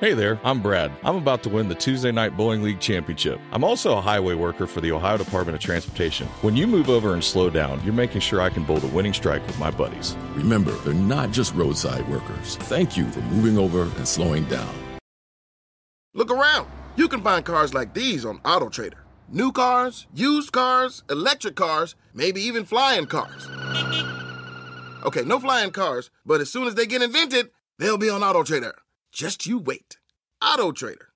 Hey there, I'm Brad. I'm about to win the Tuesday Night Bowling League Championship. I'm also a highway worker for the Ohio Department of Transportation. When you move over and slow down, you're making sure I can bowl the winning strike with my buddies. Remember, they're not just roadside workers. Thank you for moving over and slowing down. Look around. You can find cars like these on AutoTrader. New cars, used cars, electric cars, maybe even flying cars. Okay, no flying cars, but as soon as they get invented, they'll be on AutoTrader. Just you wait. Auto Trader.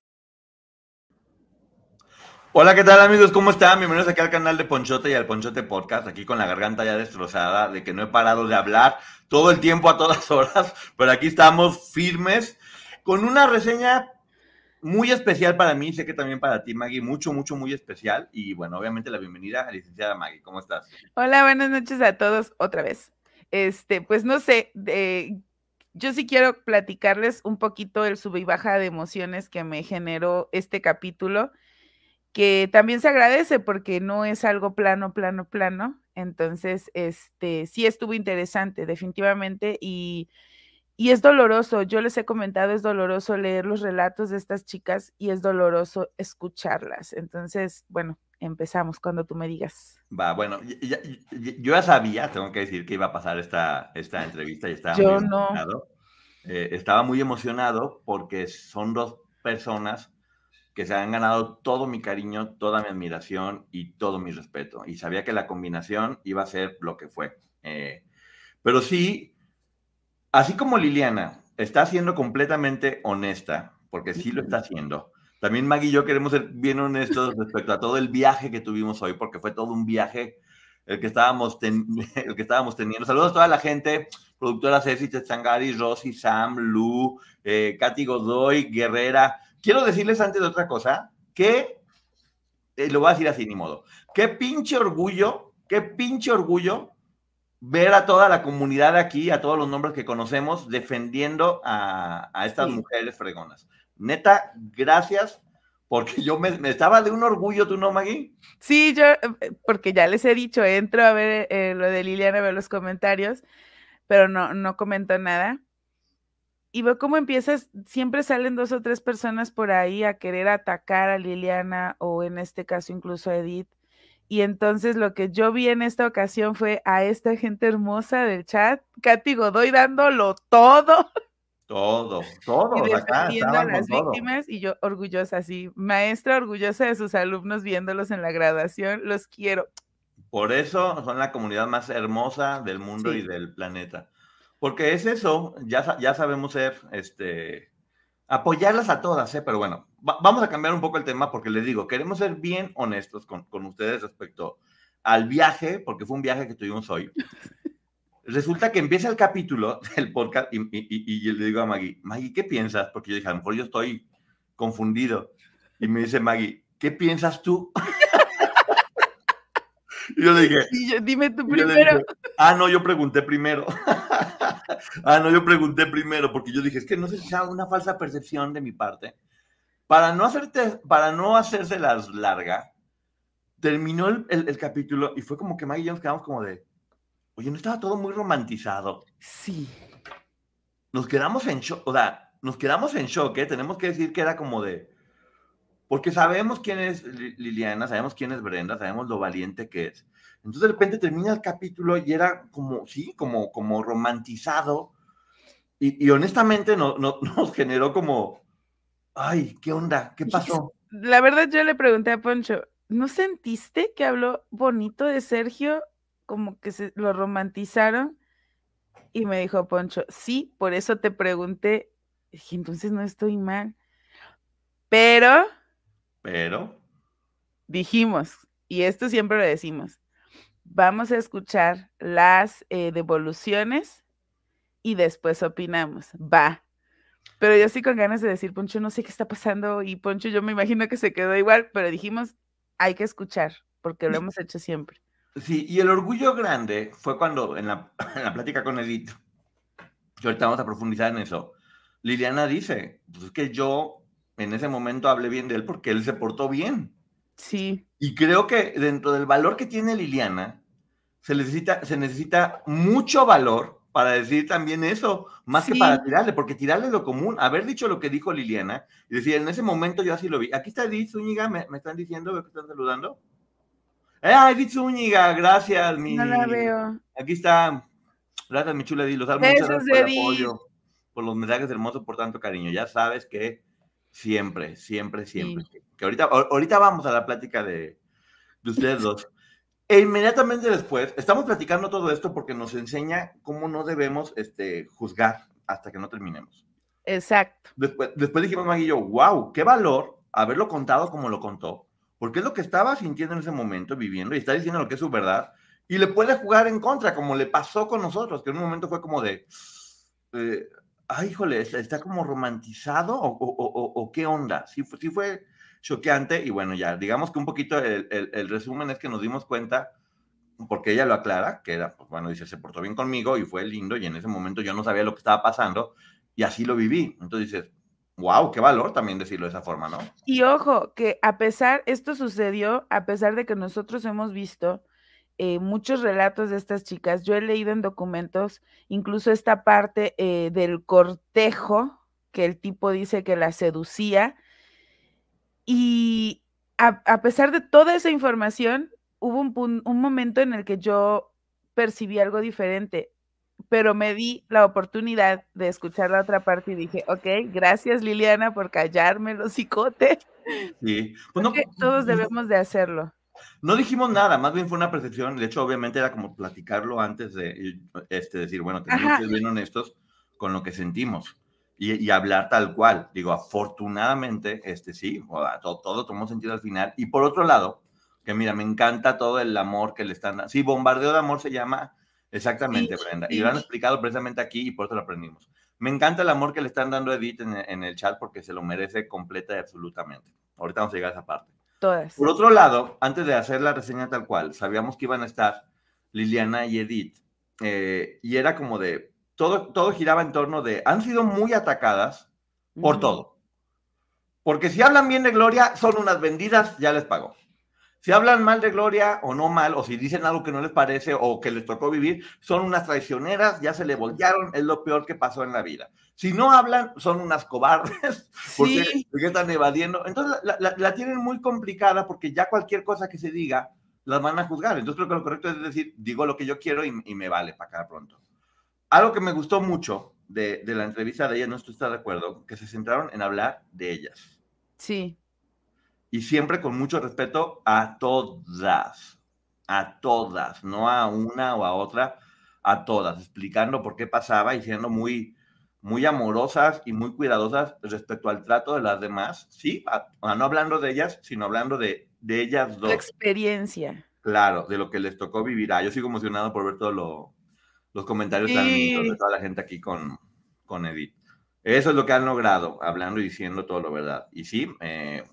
Hola, ¿qué tal amigos? ¿Cómo están? Bienvenidos aquí al canal de Ponchote y al Ponchote Podcast, aquí con la garganta ya destrozada, de que no he parado de hablar todo el tiempo a todas horas, pero aquí estamos firmes con una reseña muy especial para mí, sé que también para ti, Maggie, mucho, mucho, muy especial. Y bueno, obviamente la bienvenida a la licenciada Maggie. ¿Cómo estás? Hola, buenas noches a todos otra vez. Este, pues no sé, de, yo sí quiero platicarles un poquito el sub y baja de emociones que me generó este capítulo, que también se agradece porque no es algo plano, plano, plano. Entonces, este, sí estuvo interesante, definitivamente, y, y es doloroso. Yo les he comentado, es doloroso leer los relatos de estas chicas y es doloroso escucharlas. Entonces, bueno, empezamos cuando tú me digas. Va, bueno, yo ya sabía, tengo que decir que iba a pasar esta, esta entrevista y estaba yo muy no. emocionado. Eh, estaba muy emocionado porque son dos personas que se han ganado todo mi cariño, toda mi admiración y todo mi respeto. Y sabía que la combinación iba a ser lo que fue. Eh, pero sí, así como Liliana está siendo completamente honesta, porque sí lo está haciendo, también Maggie y yo queremos ser bien honestos respecto a todo el viaje que tuvimos hoy, porque fue todo un viaje el que estábamos, ten, el que estábamos teniendo. Saludos a toda la gente, productora Ceci Techangari, Rosy, Sam, Lu, eh, Katy Godoy, Guerrera. Quiero decirles antes de otra cosa que, eh, lo voy a decir así, ni modo, qué pinche orgullo, qué pinche orgullo ver a toda la comunidad aquí, a todos los nombres que conocemos, defendiendo a, a estas sí. mujeres fregonas. Neta, gracias, porque yo me, estaba de un orgullo, ¿tú no, Maggie? Sí, yo, porque ya les he dicho, entro a ver eh, lo de Liliana, a ver los comentarios, pero no, no comento nada. Y veo cómo empiezas, siempre salen dos o tres personas por ahí a querer atacar a Liliana o en este caso incluso a Edith. Y entonces lo que yo vi en esta ocasión fue a esta gente hermosa del chat, Katy Godoy dándolo todo. Todo, todo. Y defendiendo a las víctimas y yo orgullosa, sí, maestra orgullosa de sus alumnos viéndolos en la graduación, los quiero. Por eso son la comunidad más hermosa del mundo sí. y del planeta. Porque es eso, ya, ya sabemos ser, este, apoyarlas a todas, ¿eh? pero bueno, va, vamos a cambiar un poco el tema porque les digo, queremos ser bien honestos con, con ustedes respecto al viaje, porque fue un viaje que tuvimos hoy. Resulta que empieza el capítulo del podcast y, y, y, y, le digo a Maggie, Maggie, ¿qué piensas? Porque yo dije, a lo mejor yo estoy confundido. Y me dice Maggie, ¿qué piensas tú? y yo le dije, yo, dime tú primero. Dije, ah, no, yo pregunté primero. ah, no, yo pregunté primero, porque yo dije, es que no sé si sea una falsa percepción de mi parte. Para no, hacerte, para no hacérselas larga, terminó el, el, el capítulo y fue como que Maggie y yo nos quedamos como de, Oye, ¿no estaba todo muy romantizado? Sí. Nos quedamos en shock, o sea, nos quedamos en shock, ¿eh? Tenemos que decir que era como de... Porque sabemos quién es Liliana, sabemos quién es Brenda, sabemos lo valiente que es. Entonces de repente termina el capítulo y era como, sí, como, como romantizado. Y, y honestamente no, no, nos generó como, ay, ¿qué onda? ¿Qué pasó? La verdad yo le pregunté a Poncho, ¿no sentiste que habló bonito de Sergio como que se lo romantizaron. Y me dijo Poncho, sí, por eso te pregunté. Y dije, entonces no estoy mal. Pero. Pero. Dijimos, y esto siempre lo decimos, vamos a escuchar las eh, devoluciones y después opinamos. Va. Pero yo sí con ganas de decir, Poncho, no sé qué está pasando. Y Poncho, yo me imagino que se quedó igual, pero dijimos, hay que escuchar, porque lo hemos hecho siempre. Sí, y el orgullo grande fue cuando en la, en la plática con Edith, que ahorita vamos a profundizar en eso, Liliana dice, pues es que yo en ese momento hablé bien de él porque él se portó bien. Sí. Y creo que dentro del valor que tiene Liliana, se necesita, se necesita mucho valor para decir también eso, más que para tirarle, porque tirarle es lo común. Haber dicho lo que dijo Liliana y decir, en ese momento yo así lo vi. Aquí está Edith Zúñiga, me, están diciendo, veo que están saludando. ¡Eh, Edith Zúñiga! Gracias, mi. No la veo. Aquí está. Gracias, mi chula Edith. Los muchas gracias por el apoyo, por los mensajes hermosos, por tanto cariño. Ya sabes que siempre, siempre, siempre. Que ahorita, ahorita vamos a la plática de, de ustedes dos. E inmediatamente después, estamos platicando todo esto porque nos enseña cómo no debemos este, juzgar hasta que no terminemos. Exacto. Después, después dijimos, Maggie yo, wow, qué valor haberlo contado como lo contó, porque es lo que estaba sintiendo en ese momento, viviendo, y está diciendo lo que es su verdad, y le puede jugar en contra, como le pasó con nosotros, que en un momento fue como de, eh, ay, híjole, está, como romantizado, o, o, qué onda. Sí, sí fue choqueante y bueno, ya, digamos que un poquito el, el, resumen es que nos dimos cuenta, porque ella lo aclara, que era, pues bueno, dice, se portó bien conmigo y fue lindo y en ese momento yo no sabía lo que estaba pasando y así lo viví. Entonces dices, wow, qué valor también decirlo de esa forma, ¿no? Y ojo, que a pesar, esto sucedió a pesar de que nosotros hemos visto eh, muchos relatos de estas chicas, yo he leído en documentos incluso esta parte eh, del cortejo, que el tipo dice que la seducía, y a, pesar de toda esa información, hubo un, un momento en el que yo percibí algo diferente, pero me di la oportunidad de escuchar la otra parte y dije, ok, gracias Liliana por callarme los cicotes. Sí, pues todos debemos de hacerlo. No dijimos nada, más bien fue una percepción, de hecho obviamente era como platicarlo antes de este, decir, bueno, tenemos que ser bien honestos con lo que sentimos y, hablar tal cual. Digo, afortunadamente, este sí, todo, todo tomó sentido al final. Y por otro lado, que mira, me encanta todo el amor que le están dando. Sí, bombardeo de amor se llama exactamente, Brenda. Y lo han explicado precisamente aquí y por eso lo aprendimos. Me encanta el amor que le están dando a Edith en, el chat porque se lo merece completa y absolutamente. Ahorita vamos a llegar a esa parte. Todas. Por otro lado, antes de hacer la reseña tal cual, sabíamos que iban a estar Liliana y Edith. Eh, y era como de, todo, todo giraba en torno de, han sido muy atacadas por todo. Porque si hablan bien de Gloria, son unas vendidas, ya les pagó. Si hablan mal de Gloria o no mal, o si dicen algo que no les parece o que les tocó vivir, son unas traicioneras, ya se le voltearon, es lo peor que pasó en la vida. Si no hablan, son unas cobardes, porque, están evadiendo. Entonces la, la, tienen muy complicada porque ya cualquier cosa que se diga, las van a juzgar. Entonces creo que lo correcto es decir, digo lo que yo quiero y, y me vale para acá pronto. Algo que me gustó mucho de, la entrevista de ellas, no estoy de acuerdo, que se centraron en hablar de ellas. Sí. Y siempre con mucho respeto a todas, a todas, no a una o a otra, a todas, explicando por qué pasaba y siendo muy, muy amorosas y muy cuidadosas respecto al trato de las demás, sí, no hablando de ellas, sino hablando de, de ellas dos. La experiencia. Claro, de lo que les tocó vivir. Ah, yo sigo emocionado por ver todo lo, los comentarios tan de toda la gente aquí con, con Edith. Eso es lo que han logrado, hablando y diciendo todo lo verdad. Y sí, eh,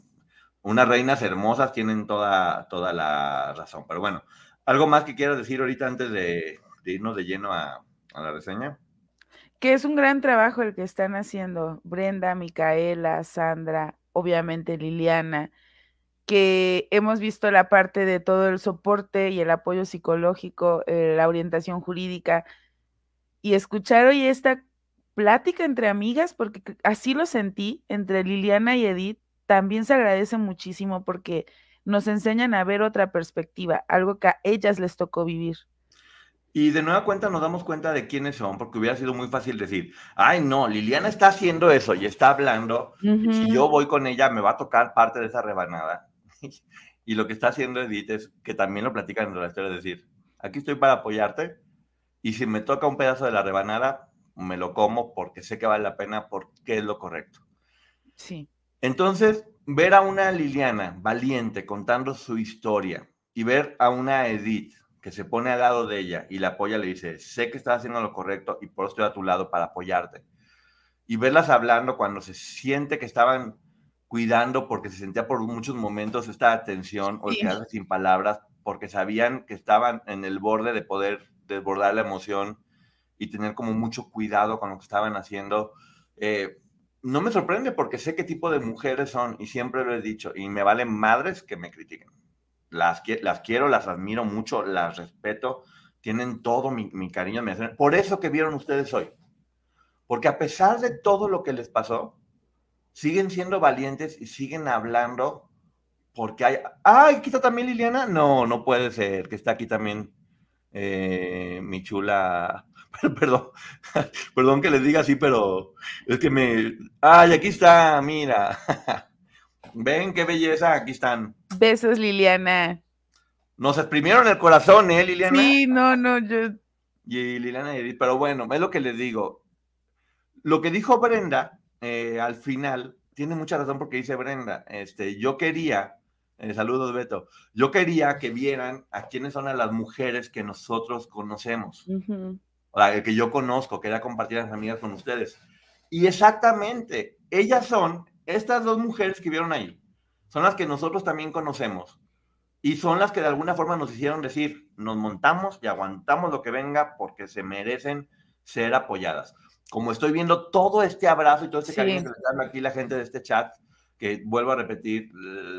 unas reinas hermosas tienen toda, toda la razón. Pero bueno, ¿algo más que quiero decir ahorita antes de, irnos de lleno a, a, la reseña? Que es un gran trabajo el que están haciendo Brenda, Micaela, Sandra, obviamente Liliana, que hemos visto la parte de todo el soporte y el apoyo psicológico, eh, la orientación jurídica, y escuchar hoy esta plática entre amigas, porque así lo sentí, entre Liliana y Edith, también se agradece muchísimo porque nos enseñan a ver otra perspectiva, algo que a ellas les tocó vivir. Y de nueva cuenta nos damos cuenta de quiénes son, porque hubiera sido muy fácil decir, ay no, Liliana está haciendo eso y está hablando, y si yo voy con ella me va a tocar parte de esa rebanada. y lo que está haciendo Edith es que también lo platican en la historia, es decir, aquí estoy para apoyarte y si me toca un pedazo de la rebanada, me lo como porque sé que vale la pena, porque es lo correcto. Sí. Entonces, ver a una Liliana valiente contando su historia y ver a una Edith que se pone al lado de ella y la apoya, le dice, sé que estás haciendo lo correcto y por eso estoy a tu lado para apoyarte. Y verlas hablando cuando se siente que estaban cuidando porque se sentía por muchos momentos esta atención o quedarse sin palabras porque sabían que estaban en el borde de poder desbordar la emoción y tener como mucho cuidado con lo que estaban haciendo. Eh, no me sorprende porque sé qué tipo de mujeres son y siempre lo he dicho y me valen madres que me critiquen. Las, las quiero, las admiro mucho, las respeto, tienen todo mi, mi cariño. Por eso que vieron ustedes hoy. Porque a pesar de todo lo que les pasó, siguen siendo valientes y siguen hablando porque hay... ¡Ay, aquí está también Liliana! No, no puede ser, que está aquí también eh, mi chula... Perdón, perdón que les diga así, pero es que me... ¡Ay, aquí está! Mira. Ven, qué belleza, aquí están. Besos, Liliana. Nos exprimieron el corazón, ¿eh, Liliana? Sí, no, no, yo... Y Liliana y pero bueno, es lo que les digo. Lo que dijo Brenda eh, al final tiene mucha razón porque dice Brenda, este, yo quería, eh, saludos Beto, yo quería que vieran a quiénes son las mujeres que nosotros conocemos, o sea, que yo conozco, quería compartir a las amigas con ustedes. Y exactamente, ellas son estas dos mujeres que vieron ahí, son las que nosotros también conocemos. Y son las que de alguna forma nos hicieron decir, nos montamos y aguantamos lo que venga porque se merecen ser apoyadas como estoy viendo todo este abrazo y todo este cariño que le dan aquí la gente de este chat, que vuelvo a repetir,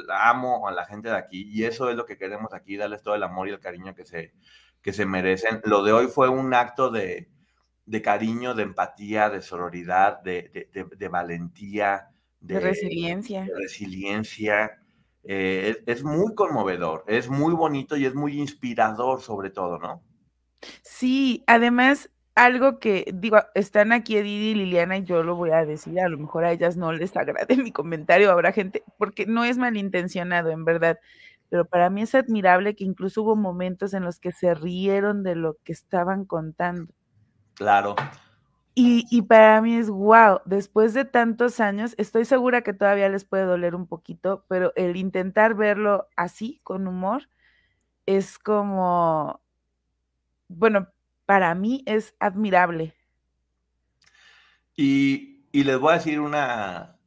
amo a la gente de aquí y eso es lo que queremos aquí, darles todo el amor y el cariño que se, que se merecen. Lo de hoy fue un acto de, de cariño, de empatía, de sororidad, de, de, valentía, de, resiliencia. resiliencia. Eh, es, es muy conmovedor, es muy bonito y es muy inspirador sobre todo, ¿no? Sí, además algo que, digo, están aquí Edith y Liliana y yo lo voy a decir, a lo mejor a ellas no les agrade mi comentario, habrá gente, porque no es malintencionado, en verdad, pero para mí es admirable que incluso hubo momentos en los que se rieron de lo que estaban contando. Claro. Y, y para mí es wow, después de tantos años, estoy segura que todavía les puede doler un poquito, pero el intentar verlo así, con humor, es como, bueno, para mí es admirable. Y, les voy a decir una,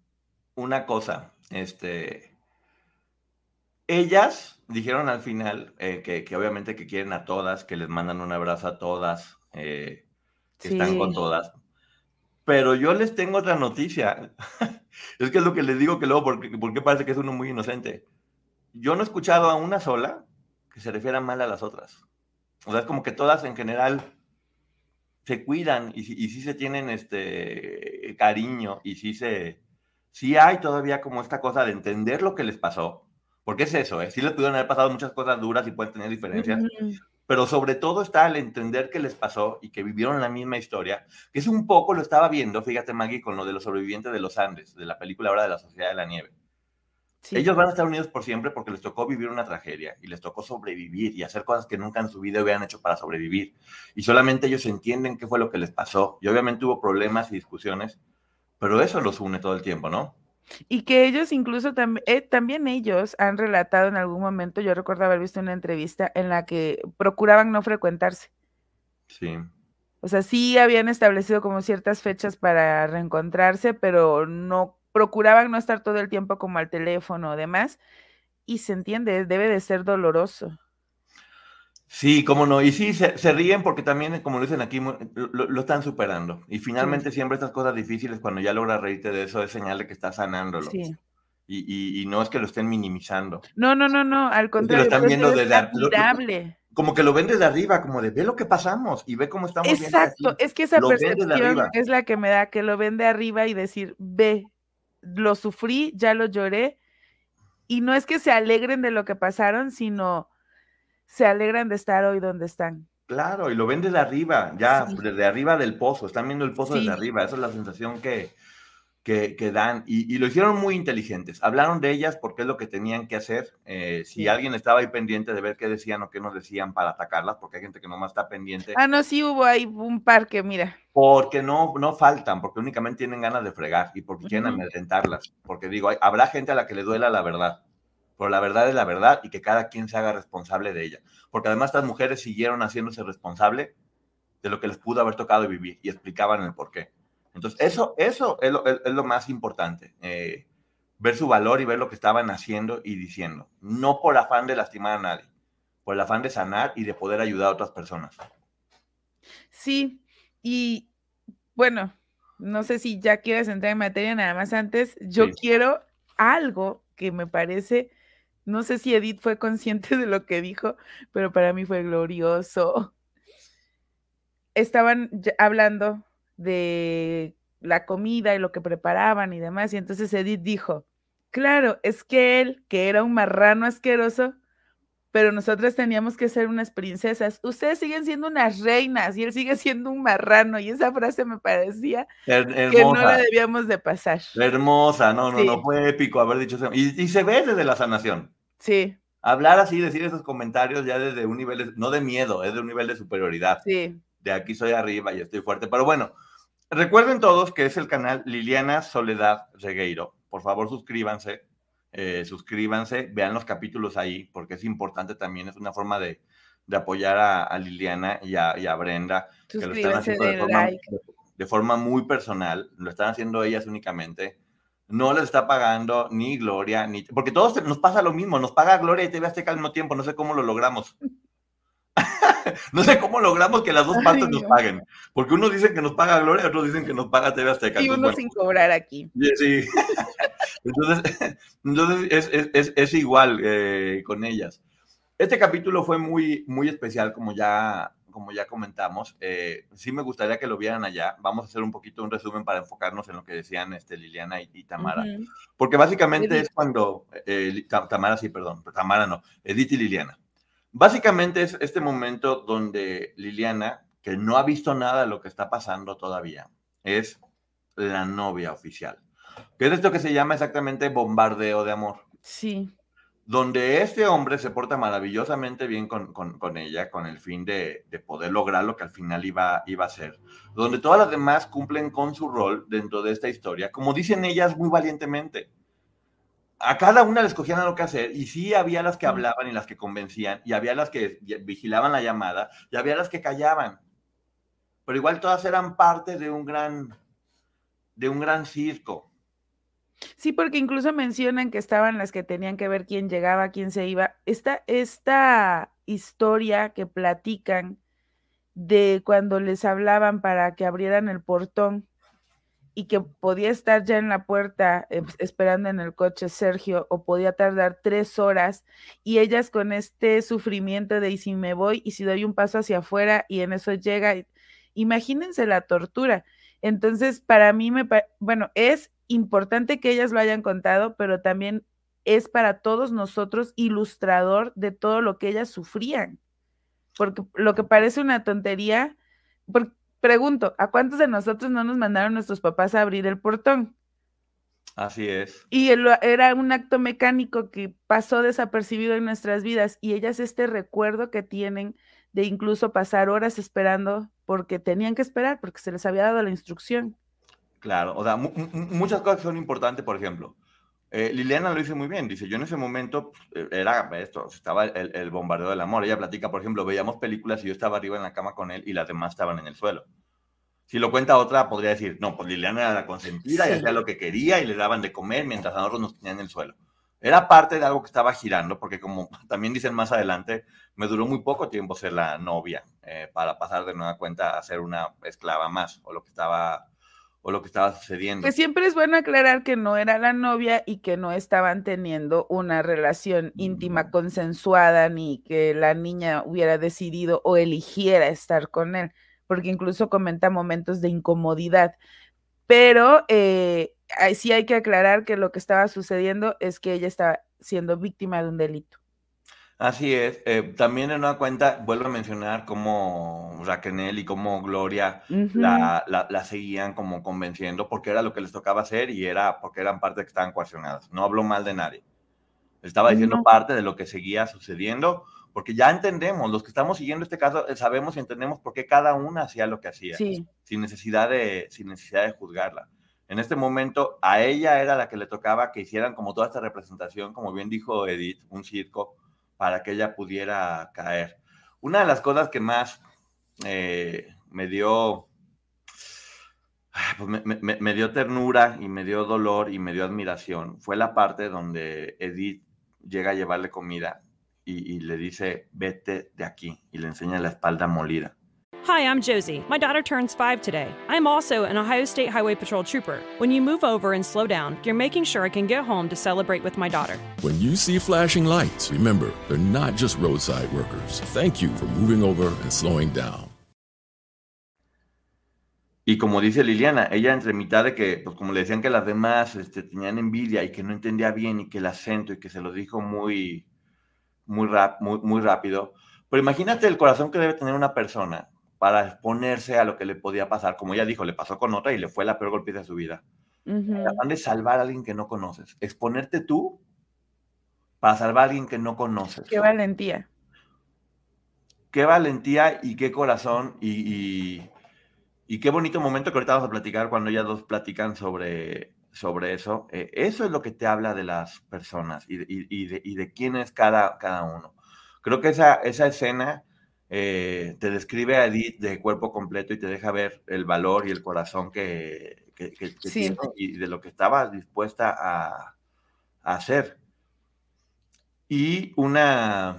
una cosa. Este, ellas dijeron al final eh, que, obviamente que quieren a todas, que les mandan un abrazo a todas, eh, que están con todas. Pero yo les tengo otra noticia. es que es lo que les digo que luego, porque, porque parece que es uno muy inocente. Yo no he escuchado a una sola que se refiera mal a las otras. O sea, es como que todas en general se cuidan y, y sí se tienen este cariño y sí se, sí hay todavía como esta cosa de entender lo que les pasó, porque es eso, ¿eh? sí les pudieron haber pasado muchas cosas duras y pueden tener diferencias, pero sobre todo está el entender que les pasó y que vivieron la misma historia, que es un poco, lo estaba viendo, fíjate Maggie, con lo de los sobrevivientes de los Andes, de la película ahora de la Sociedad de la Nieve. Ellos van a estar unidos por siempre porque les tocó vivir una tragedia y les tocó sobrevivir y hacer cosas que nunca en su vida habían hecho para sobrevivir. Y solamente ellos entienden qué fue lo que les pasó. Y obviamente hubo problemas y discusiones, pero eso los une todo el tiempo, ¿no? Y que ellos incluso eh, también ellos han relatado en algún momento, yo recuerdo haber visto una entrevista en la que procuraban no frecuentarse. Sí. O sea, sí habían establecido como ciertas fechas para reencontrarse, pero no procuraban no estar todo el tiempo como al teléfono o demás, y se entiende, debe de ser doloroso. Sí, cómo no, y sí, se, ríen porque también, como lo dicen aquí, lo, están superando. Y finalmente siempre estas cosas difíciles, cuando ya logras reírte de eso, es señal de que estás sanándolo. Sí. Y, y, no es que lo estén minimizando. No, no, no, no, al contrario. lo están viendo desde como que lo ven desde arriba, como de ve lo que pasamos y ve cómo estamos. Exacto, es que esa percepción es la que me da, que lo ven de arriba y decir, ve, lo sufrí, ya lo lloré, y no es que se alegren de lo que pasaron, sino se alegran de estar hoy donde están. Claro, y lo ven desde arriba, ya, desde arriba del pozo, están viendo el pozo desde arriba, esa es la sensación que, que, dan y, lo hicieron muy inteligentes. Hablaron de ellas porque es lo que tenían que hacer. Eh, si alguien estaba ahí pendiente de ver qué decían o qué nos decían para atacarlas, porque hay gente que nomás está pendiente. Ah, no, sí hubo ahí un par que, mira. Porque no, no faltan, porque únicamente tienen ganas de fregar y porque quieren amedrentarlas. Porque digo, habrá gente a la que le duela la verdad, pero la verdad es la verdad y que cada quien se haga responsable de ella. Porque además estas mujeres siguieron haciéndose responsable de lo que les pudo haber tocado vivir y explicaban el por qué. Entonces, eso, eso es, lo, más importante, eh, ver su valor y ver lo que estaban haciendo y diciendo, no por afán de lastimar a nadie, por el afán de sanar y de poder ayudar a otras personas. Sí, y bueno, no sé si ya quieres entrar en materia, nada más antes, yo quiero algo que me parece, no sé si Edith fue consciente de lo que dijo, pero para mí fue glorioso. estaban hablando de la comida y lo que preparaban y demás, y entonces Edith dijo, claro, es que él, que era un marrano asqueroso, pero nosotras teníamos que ser unas princesas. Ustedes siguen siendo unas reinas y él sigue siendo un marrano. Y esa frase me parecía que no la debíamos de pasar. Hermosa, no, no, no, fue épico haber dicho eso. Y, y, se ve desde la sanación. Sí. Hablar así, decir esos comentarios ya desde un nivel, no de miedo, es de un nivel de superioridad. Sí. De aquí soy arriba y estoy fuerte. Pero bueno, recuerden todos que es el canal Liliana Soledad Regueiro. Por favor, suscríbanse eh, suscríbanse, vean los capítulos ahí, porque es importante también, es una forma de, apoyar a, Liliana y a, Brenda, que lo están haciendo de forma, muy personal, lo están haciendo ellas únicamente. No les está pagando ni Gloria, ni... Porque todos nos pasa lo mismo, nos paga Gloria y TV Azteca al mismo tiempo, no sé cómo lo logramos. no sé cómo logramos que las dos partes nos paguen. Porque unos dicen que nos paga Gloria, otros dicen que nos paga TV Azteca. Y uno sin cobrar aquí. Sí. Entonces, entonces es, es, igual eh, con ellas. Este capítulo fue muy, muy especial, como ya, como ya comentamos. Eh, sí me gustaría que lo vieran allá. Vamos a hacer un poquito un resumen para enfocarnos en lo que decían este, Liliana y, Tamara. Porque básicamente es cuando... Eh, Tamara, sí, perdón. Tamara no. Edith y Liliana. Básicamente es este momento donde Liliana, que no ha visto nada de lo que está pasando todavía, es la novia oficial. Que es esto que se llama exactamente bombardeo de amor. Sí. Donde este hombre se porta maravillosamente bien con, ella, con el fin de, poder lograr lo que al final iba, iba a ser. Donde todas las demás cumplen con su rol dentro de esta historia, como dicen ellas muy valientemente. A cada una les cogían lo que hacer, y sí había las que hablaban y las que convencían, y había las que vigilaban la llamada, y había las que callaban. Pero igual todas eran parte de un gran, de un gran circo Sí, porque incluso mencionan que estaban las que tenían que ver quién llegaba, quién se iba. Esta, esta historia que platican de cuando les hablaban para que abrieran el portón y que podía estar ya en la puerta eh, esperando en el coche Sergio o podía tardar tres horas y ellas con este sufrimiento de y si me voy y si doy un paso hacia afuera y en eso llega, imagínense la tortura. Entonces, para mí, me, bueno, es importante que ellas lo hayan contado, pero también es para todos nosotros ilustrador de todo lo que ellas sufrían. Porque lo que parece una tontería, pregunto, ¿a cuántos de nosotros no nos mandaron nuestros papás a abrir el portón? Así es. Y era un acto mecánico que pasó desapercibido en nuestras vidas y ellas este recuerdo que tienen de incluso pasar horas esperando porque tenían que esperar, porque se les había dado la instrucción. Claro, o sea, muchas cosas son importantes, por ejemplo. Eh, Liliana lo dice muy bien, dice, yo en ese momento pues, eh, era esto, estaba el, bombardeo del amor. Ella platica, por ejemplo, veíamos películas y yo estaba arriba en la cama con él y las demás estaban en el suelo. Si lo cuenta otra, podría decir, no, pues Liliana era la consentida y hacía lo que quería y le daban de comer mientras a nosotros nos tenían en el suelo. Era parte de algo que estaba girando, porque como también dicen más adelante, me duró muy poco tiempo ser la novia eh, para pasar de nueva cuenta a ser una esclava más, o lo que estaba o lo que estaba sucediendo. Que siempre es bueno aclarar que no era la novia y que no estaban teniendo una relación íntima consensuada ni que la niña hubiera decidido o eligiera estar con él, porque incluso comenta momentos de incomodidad. Pero eh, sí hay que aclarar que lo que estaba sucediendo es que ella estaba siendo víctima de un delito. Así es. Eh, también en una cuenta, vuelvo a mencionar cómo Raquel y cómo Gloria la, la, seguían como convenciendo porque era lo que les tocaba hacer y era porque eran parte que estaban coaccionadas. No hablo mal de nadie. Estaba diciendo parte de lo que seguía sucediendo porque ya entendemos, los que estamos siguiendo este caso, eh, sabemos y entendemos por qué cada una hacía lo que hacía, sin, necesidad de, sin necesidad de juzgarla. En este momento, a ella era la que le tocaba que hicieran como toda esta representación, como bien dijo Edith, un circo para que ella pudiera caer. Una de las cosas que más eh, me dio, pues me, dio ternura y me dio dolor y me dio admiración fue la parte donde Edith llega a llevarle comida y, y le dice, vete de aquí, y le enseña la espalda molida. Hi, I'm Josie. My daughter turns five today. I'm also an Ohio State Highway Patrol trooper. When you move over and slow down, you're making sure I can get home to celebrate with my daughter. When you see flashing lights, remember, they're not just roadside workers. Thank you for moving over and slowing down. Y como dice Liliana, ella entre mitad de que, pues como le decían que las demás este, tenían envidia y que no entendía bien y que el acento y que se lo dijo muy, muy, rap, muy, muy rápido. Pero imagínate el corazón que debe tener una persona para exponerse a lo que le podía pasar. Como ella dijo, le pasó con otra y le fue la peor golpe de su vida. Uh de salvar a alguien que no conoces. Exponerte tú para salvar a alguien que no conoces. Qué valentía. Qué valentía y qué corazón y y qué bonito momento que ahorita vamos a platicar cuando ya dos platican sobre, sobre eso. Eh, eso es lo que te habla de las personas y, de, y de, quién es cada, cada uno. Creo que esa, esa escena eh, te describe a Edith de cuerpo completo y te deja ver el valor y el corazón que, que, tiene y de lo que estaba dispuesta a, a hacer. Y una,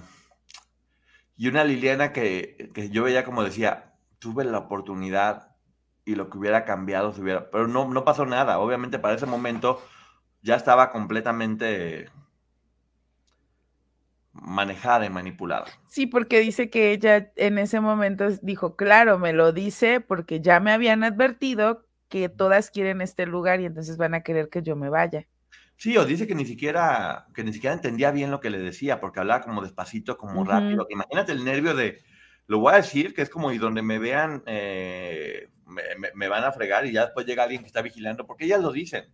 y una Liliana que, que yo veía como decía, tuve la oportunidad y lo que hubiera cambiado se hubiera, pero no, no pasó nada. Obviamente para ese momento ya estaba completamente manejada y manipulada. Sí, porque dice que ella en ese momento dijo, claro, me lo dice porque ya me habían advertido que todas quieren este lugar y entonces van a querer que yo me vaya. Sí, o dice que ni siquiera, que ni siquiera entendía bien lo que le decía, porque hablaba como despacito, como rápido. Imagínate el nervio de, lo voy a decir, que es como y donde me vean eh, me, van a fregar y ya después llega alguien que está vigilando, porque ellas lo dicen.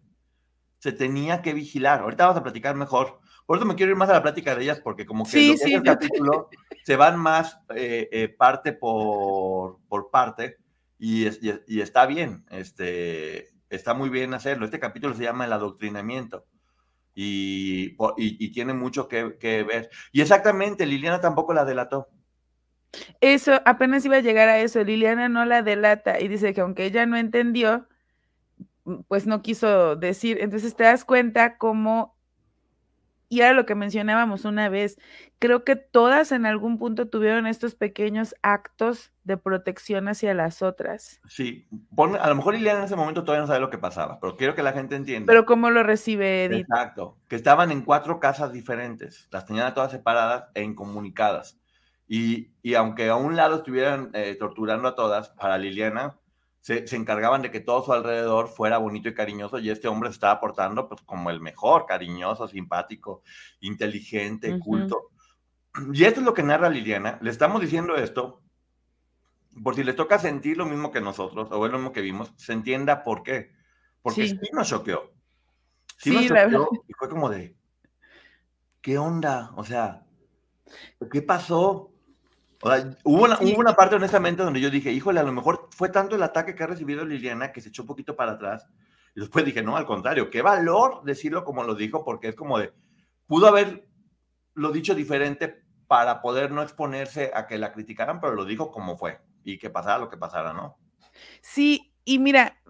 Se tenía que vigilar. Ahorita vamos a platicar mejor. Por eso me quiero ir más a la plática de ellas, porque como que en el capítulo se van más eh, eh, parte por, por parte y, y, está bien, este, está muy bien hacerlo. Este capítulo se llama el adoctrinamiento. Y, y, tiene mucho que, que, ver. Y exactamente, Liliana tampoco la delató. Eso, apenas iba a llegar a eso, Liliana no la delata y dice que aunque ella no entendió, pues no quiso decir, entonces te das cuenta cómo, y era lo que mencionábamos una vez, creo que todas en algún punto tuvieron estos pequeños actos de protección hacia las otras. Sí, a lo mejor Liliana en ese momento todavía no sabe lo que pasaba, pero quiero que la gente entienda. Pero cómo lo recibe Edith. Exacto, que estaban en cuatro casas diferentes, las tenían todas separadas e incomunicadas y, y aunque a un lado estuvieran eh, torturando a todas, para Liliana se, se, encargaban de que todo su alrededor fuera bonito y cariñoso y este hombre se estaba portando pues, como el mejor, cariñoso, simpático, inteligente, culto. Y esto es lo que narra Liliana. Le estamos diciendo esto por si les toca sentir lo mismo que nosotros, o es lo mismo que vimos, se entienda por qué. Porque sí, nos choqueó. Sí, nos choqueó y fue como de, ¿qué onda? O sea, ¿qué pasó? Hubo, una, hubo una parte, honestamente, donde yo dije, híjole, a lo mejor fue tanto el ataque que ha recibido Liliana que se echó un poquito para atrás. Y después dije, no, al contrario, qué valor decirlo como lo dijo, porque es como de, pudo haber lo dicho diferente para poder no exponerse a que la criticaran, pero lo dijo como fue y que pasara lo que pasara, ¿no? Sí, y mira,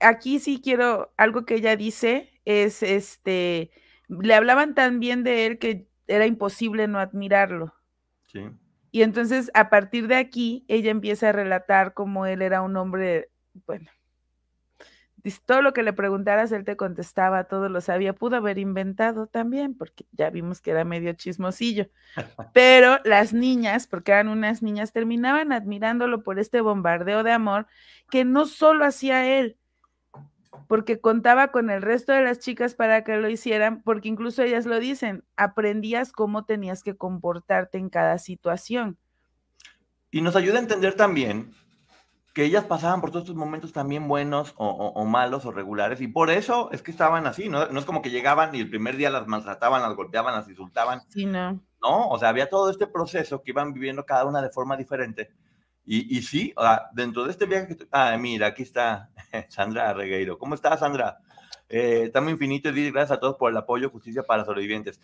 aquí sí quiero, algo que ella dice es, este, le hablaban tan bien de él que era imposible no admirarlo. Sí. Y entonces, a partir de aquí, ella empieza a relatar cómo él era un hombre, bueno, todo lo que le preguntaras, él te contestaba, todo lo sabía, pudo haber inventado también, porque ya vimos que era medio chismosillo. Pero las niñas, porque eran unas niñas, terminaban admirándolo por este bombardeo de amor que no solo hacía él, porque contaba con el resto de las chicas para que lo hicieran, porque incluso ellas lo dicen, aprendías cómo tenías que comportarte en cada situación. Y nos ayuda a entender también que ellas pasaban por todos estos momentos también buenos o, malos o regulares, y por eso es que estaban así, ¿no? No es como que llegaban y el primer día las maltrataban, las golpeaban, las insultaban. Sí, no. No, o sea, había todo este proceso que iban viviendo cada una de forma diferente y, sí, dentro de este viaje que... Ah, mira, aquí está Sandra Regueiro. ¿Cómo estás, Sandra? Eh, estamos infinito y gracias a todos por el apoyo, justicia para sobrevivientes.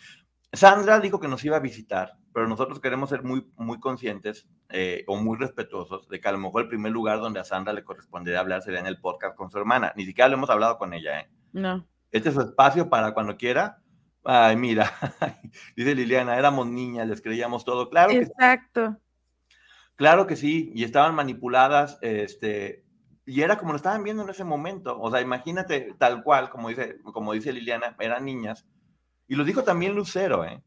Sandra dijo que nos iba a visitar, pero nosotros queremos ser muy, muy conscientes eh, o muy respetuosos de que a lo mejor el primer lugar donde a Sandra le correspondería hablar sería en el podcast con su hermana. Ni siquiera lo hemos hablado con ella, ¿eh? No. Este es su espacio para cuando quiera. Ay, mira, dice Liliana, éramos niñas, les creíamos todo. Claro. Exacto. Claro que sí, y estaban manipuladas, este, y era como lo estaban viendo en ese momento. O sea, imagínate tal cual, como dice, como dice Liliana, eran niñas. Y lo dijo también Lucero, ¿eh?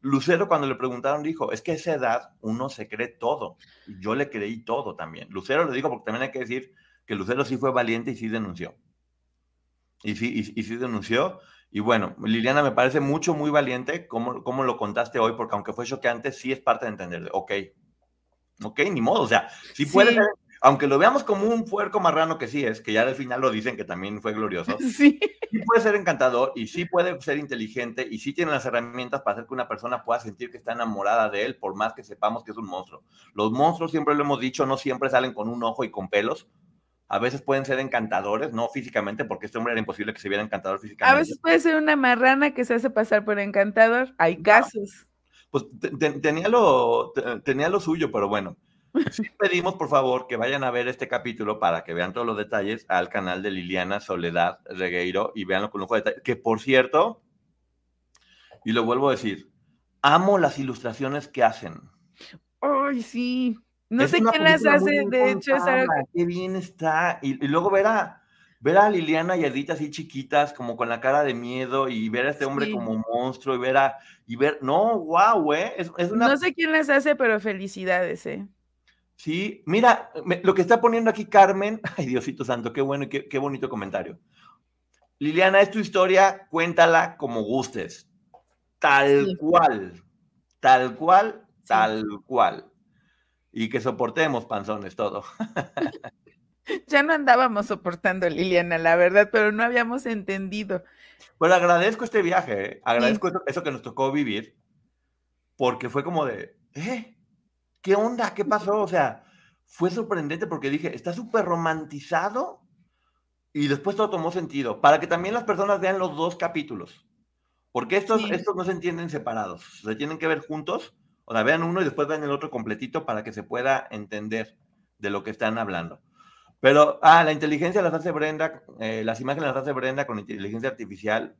Lucero cuando le preguntaron dijo, es que a esa edad uno se cree todo. Y yo le creí todo también. Lucero le dijo porque también hay que decir que Lucero sí fue valiente y sí denunció. Y sí, y, sí denunció. Y bueno, Liliana, me parece mucho, muy valiente como, como lo contaste hoy, porque aunque fue choqueante, sí es parte de entender. Ok, ok, ni modo. O sea, sí puede ser aunque lo veamos como un puerco marrano que sí es, que ya al final lo dicen que también fue glorioso, sí. puede ser encantador y sí puede ser inteligente y sí tiene las herramientas para hacer que una persona pueda sentir que está enamorada de él, por más que sepamos que es un monstruo. Los monstruos, siempre lo hemos dicho, no siempre salen con un ojo y con pelos. A veces pueden ser encantadores, no físicamente, porque este hombre era imposible que se viera encantador físicamente. A veces puede ser una marrana que se hace pasar por encantador. Hay casos. Pues tenía, lo, tenía lo suyo, pero bueno. Sí pedimos, por favor, que vayan a ver este capítulo para que vean todos los detalles al canal de Liliana Soledad Regueiro y veanlo con de detalle. Que por cierto, y lo vuelvo a decir, amo las ilustraciones que hacen. Ay, sí. No sé quién las hace, de hecho, es algo... Qué bien está. Y, luego ver a, ver a Liliana y Edith así chiquitas, como con la cara de miedo, y ver a este hombre como monstruo, y ver a, y ver, no, wow, eh, es, es una... No sé quién las hace, pero felicidades, eh. Sí, mira, lo que está poniendo aquí Carmen, ay Diosito Santo, qué bueno y qué, bonito comentario. Liliana, es tu historia, cuéntala como gustes. Tal cual, tal cual, tal cual. Y que soportemos panzones todo. ya no andábamos soportando, Liliana, la verdad, pero no habíamos entendido. Pero agradezco este viaje, ¿eh? agradezco eso, que nos tocó vivir, porque fue como de, ¿eh? ¿qué onda? ¿Qué pasó? O sea, fue sorprendente porque dije, está súper romantizado y después todo tomó sentido, para que también las personas vean los dos capítulos, porque estos, estos no se entienden separados, se tienen que ver juntos, o sea, vean uno y después vean el otro completito para que se pueda entender de lo que están hablando. Pero, ah, la inteligencia las hace Brenda, eh, las imágenes las hace Brenda con inteligencia artificial.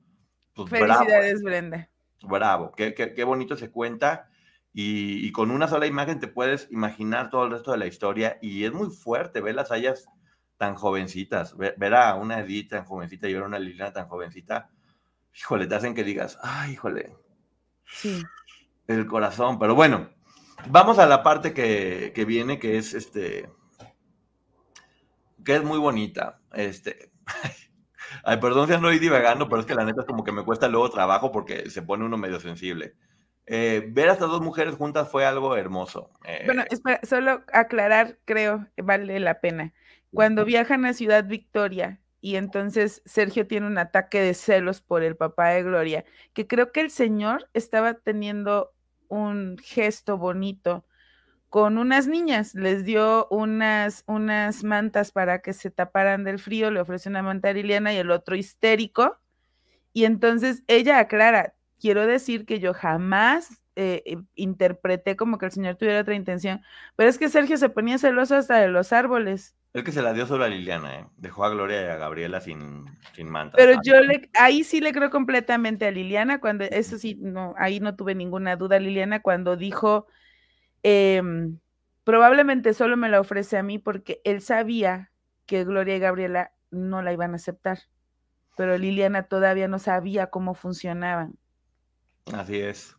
Pues, Felicidades, Brenda. Bravo, qué, qué, qué bonito se cuenta y, con una sola imagen te puedes imaginar todo el resto de la historia y es muy fuerte ver las hayas tan jovencitas, ver, a una Edith tan jovencita y ver a una Liliana tan jovencita, híjole, te hacen que digas, ay, híjole, sí. el corazón, pero bueno, vamos a la parte que, que viene, que es este, que es muy bonita, este, ay, perdón si ando divagando, pero es que la neta es como que me cuesta luego trabajo porque se pone uno medio sensible. Eh, ver a estas dos mujeres juntas fue algo hermoso. bueno, eh, espera, solo aclarar, creo, vale la pena. Cuando viajan a Ciudad Victoria y entonces Sergio tiene un ataque de celos por el papá de Gloria, que creo que el señor estaba teniendo un gesto bonito con unas niñas, les dio unas, unas mantas para que se taparan del frío, le ofreció una manta a Liliana y el otro histérico, y entonces ella aclara, quiero decir que yo jamás eh, eh, interpreté como que el señor tuviera otra intención, pero es que Sergio se ponía celoso hasta de los árboles. Es que se la dio solo a Liliana, ¿eh? Dejó a Gloria y a Gabriela sin, sin manta. Pero yo le, ahí sí le creo completamente a Liliana, cuando, eso sí, no, ahí no tuve ninguna duda, Liliana, cuando dijo, em, probablemente solo me la ofrece a mí porque él sabía que Gloria y Gabriela no la iban a aceptar, pero Liliana todavía no sabía cómo funcionaban. Así es.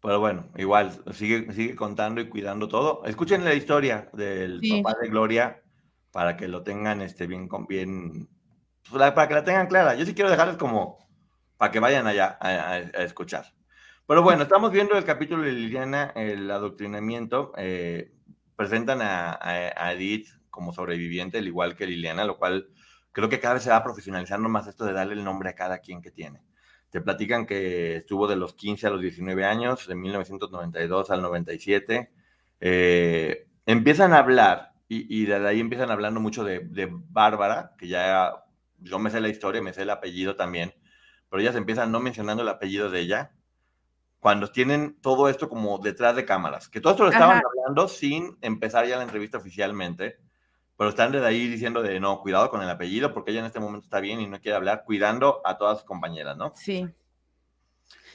Pero bueno, igual, sigue, sigue contando y cuidando todo. Escuchen la historia del papá de Gloria para que lo tengan este, bien, bien pues, para que la tengan clara. Yo sí quiero dejarles como para que vayan allá a, escuchar. Pero bueno, estamos viendo el capítulo de Liliana, el adoctrinamiento. Eh, presentan a, Edith como sobreviviente, al igual que Liliana, lo cual creo que cada vez se va profesionalizando más esto de darle el nombre a cada quien que tiene. Te platican que estuvo de los 15 a los 19 años, de 1992 al 97. Eh, empiezan a hablar, y, desde ahí empiezan hablando mucho de, Bárbara, que ya yo me sé la historia, me sé el apellido también, pero ellas empiezan no mencionando el apellido de ella, cuando tienen todo esto como detrás de cámaras, que todo esto lo estaban hablando sin empezar ya la entrevista oficialmente, pero están desde ahí diciendo de no, cuidado con el apellido, porque ella en este momento está bien y no quiere hablar, cuidando a todas sus compañeras, ¿no? Sí.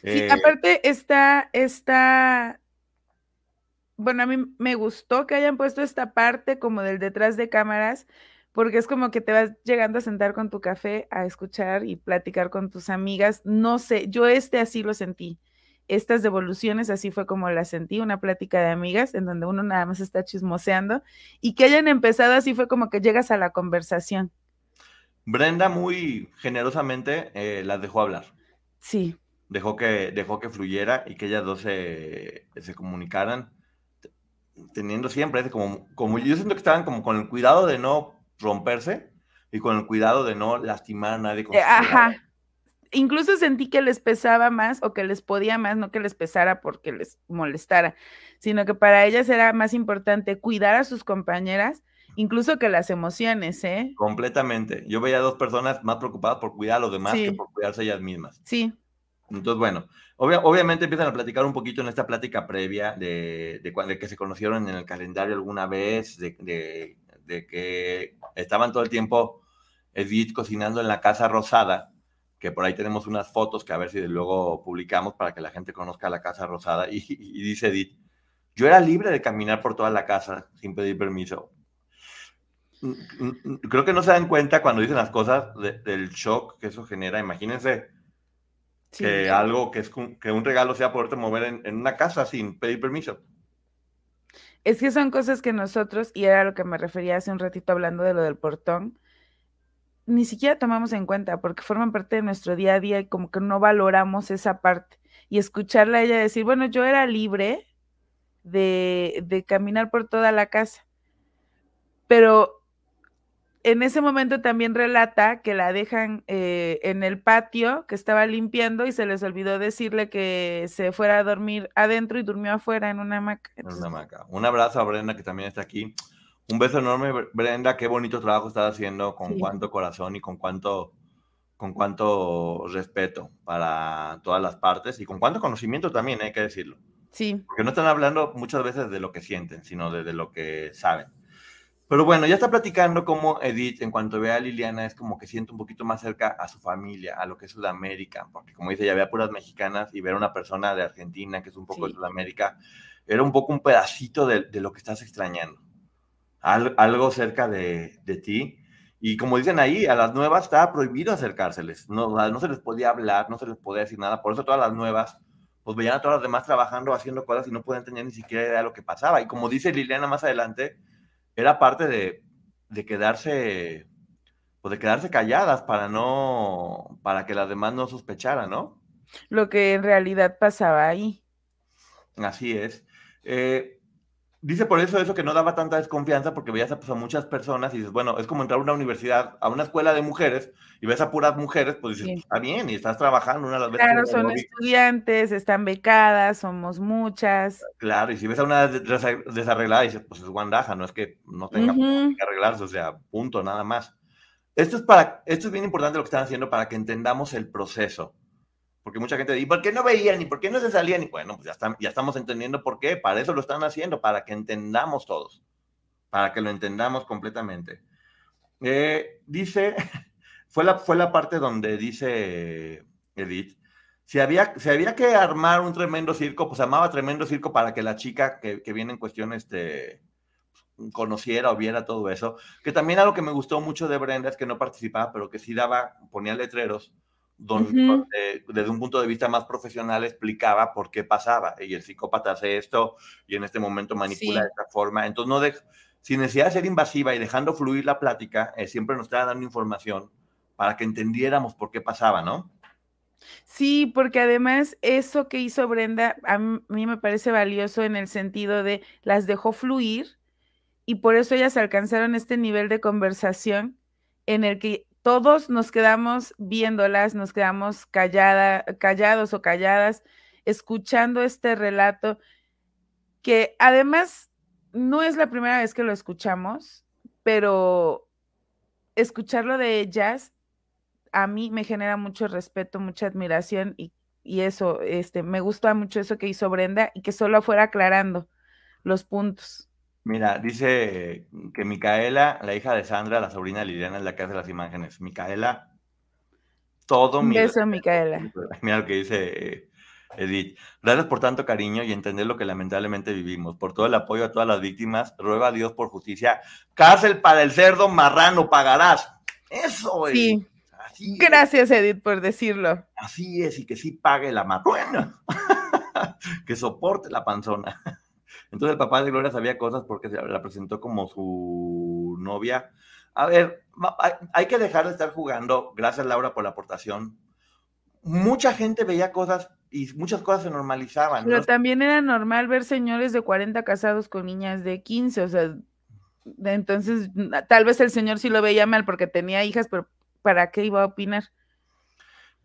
sí, eh, aparte está, está, bueno, a mí me gustó que hayan puesto esta parte como del detrás de cámaras, porque es como que te vas llegando a sentar con tu café a escuchar y platicar con tus amigas. No sé, yo este así lo sentí. Estas devoluciones, así fue como la sentí, una plática de amigas en donde uno nada más está chismoseando y que hayan empezado así fue como que llegas a la conversación. Brenda muy generosamente eh, las dejó hablar. Sí. Dejó que, dejó que fluyera y que ellas dos se, se comunicaran, teniendo siempre como, como yo siento que estaban como con el cuidado de no romperse y con el cuidado de no lastimar a nadie. Con eh, ajá incluso sentí que les pesaba más o que les podía más, no que les pesara porque les molestara, sino que para ellas era más importante cuidar a sus compañeras, incluso que las emociones, ¿eh? Completamente. Yo veía a dos personas más preocupadas por cuidar a los demás que por cuidarse ellas mismas. Sí. Entonces, bueno, obviamente empiezan a platicar un poquito en esta plática previa de, de, que se conocieron en el calendario alguna vez, de, de que estaban todo el tiempo Edith cocinando en la casa rosada que por ahí tenemos unas fotos que a ver si luego publicamos para que la gente conozca la Casa Rosada. Y, dice Edith, yo era libre de caminar por toda la casa sin pedir permiso. Mm, mm, mm, creo que no se dan cuenta cuando dicen las cosas del shock que eso genera. Imagínense que algo que es que un regalo sea poderte mover en, en una casa sin pedir permiso. Es que son cosas que nosotros, y era lo que me refería hace un ratito hablando de lo del portón, ni siquiera tomamos en cuenta porque forman parte de nuestro día a día y como que no valoramos esa parte. Y escucharla a ella decir, bueno, yo era libre de, de caminar por toda la casa, pero en ese momento también relata que la dejan eh, en el patio, que estaba limpiando y se les olvidó decirle que se fuera a dormir adentro y durmió afuera en una hamaca. En una hamaca. Un abrazo a Brenda que también está aquí. Un beso enorme, Brenda. Qué bonito trabajo estás haciendo, con cuánto corazón y con cuánto, con cuánto respeto para todas las partes y con cuánto conocimiento también, hay que decirlo. Sí. Porque no están hablando muchas veces de lo que sienten, sino de, lo que saben. Pero bueno, ya está platicando cómo Edith, en cuanto ve a Liliana, es como que siente un poquito más cerca a su familia, a lo que es Sudamérica, porque como dice, ya ve a puras mexicanas y ver a una persona de Argentina, que es un poco de Sudamérica, era un poco un pedacito de, de lo que estás extrañando algo cerca de, ti. Y como dicen ahí, a las nuevas estaba prohibido acercárseles. No, no se les podía hablar, no se les podía decir nada. Por eso todas las nuevas, pues veían a todas las demás trabajando, haciendo cosas y no podían tener ni siquiera idea de lo que pasaba. Y como dice Liliana más adelante, era parte de, de quedarse, pues de quedarse calladas para no, para que las demás no sospecharan, ¿no? Lo que en realidad pasaba ahí. Así es. Eh, Dice por eso eso que no daba tanta desconfianza porque veías a, pues, muchas personas y dices, bueno, es como entrar a una universidad, a una escuela de mujeres y ves a puras mujeres, pues dices, está bien y estás trabajando una de las veces. Claro, son estudiantes, están becadas, somos muchas. Claro, y si ves a una desarreglada dices, pues es guandaja, no es que no tenga que arreglarse, o sea, punto, nada más. Esto es para, esto es bien importante lo que están haciendo para que entendamos el proceso porque mucha gente dice, ¿por qué no veían? ¿Y por qué no se salían? Y bueno, pues ya, ya estamos entendiendo por qué. Para eso lo están haciendo, para que entendamos todos, para que lo entendamos completamente. Eh, dice, fue la, fue la parte donde dice Edith, si había, si había que armar un tremendo circo, pues armaba tremendo circo para que la chica que, que viene en cuestión este, conociera o viera todo eso. Que también algo que me gustó mucho de Brenda es que no participaba, pero que sí daba, ponía letreros donde, desde un punto de vista más profesional explicaba por qué pasaba. Y el psicópata hace esto y en este momento manipula de esta forma. Entonces, no de, sin necesidad de ser invasiva y dejando fluir la plática, eh, siempre nos estaba dando información para que entendiéramos por qué pasaba, ¿no? Sí, porque además eso que hizo Brenda a mí me parece valioso en el sentido de las dejó fluir y por eso ellas alcanzaron este nivel de conversación en el que todos nos quedamos viéndolas, nos quedamos callada, callados o calladas, escuchando este relato, que además no es la primera vez que lo escuchamos, pero escucharlo de ellas a mí me genera mucho respeto, mucha admiración y, eso, este, me gusta mucho eso que hizo Brenda y que solo fuera aclarando los puntos. Mira, dice que Micaela, la hija de Sandra, la sobrina de Liliana, es la que hace las imágenes. Micaela, todo mi. Beso, Micaela. Mira lo que dice Edith. Gracias por tanto cariño y entender lo que lamentablemente vivimos. Por todo el apoyo a todas las víctimas. Ruega a Dios por justicia. Cárcel para el cerdo marrano, pagarás. Eso es. Sí. Gracias, Edith, por decirlo. Así es, y que sí pague la marruena. que soporte la panzona. Entonces el papá de Gloria sabía cosas porque se la presentó como su novia. A ver, hay que dejar de estar jugando. Gracias Laura por la aportación. Mucha gente veía cosas y muchas cosas se normalizaban. Pero también era normal ver señores de 40 casados con niñas de 15, o sea, entonces tal vez el señor sí lo veía mal porque tenía hijas, pero ¿para qué iba a opinar?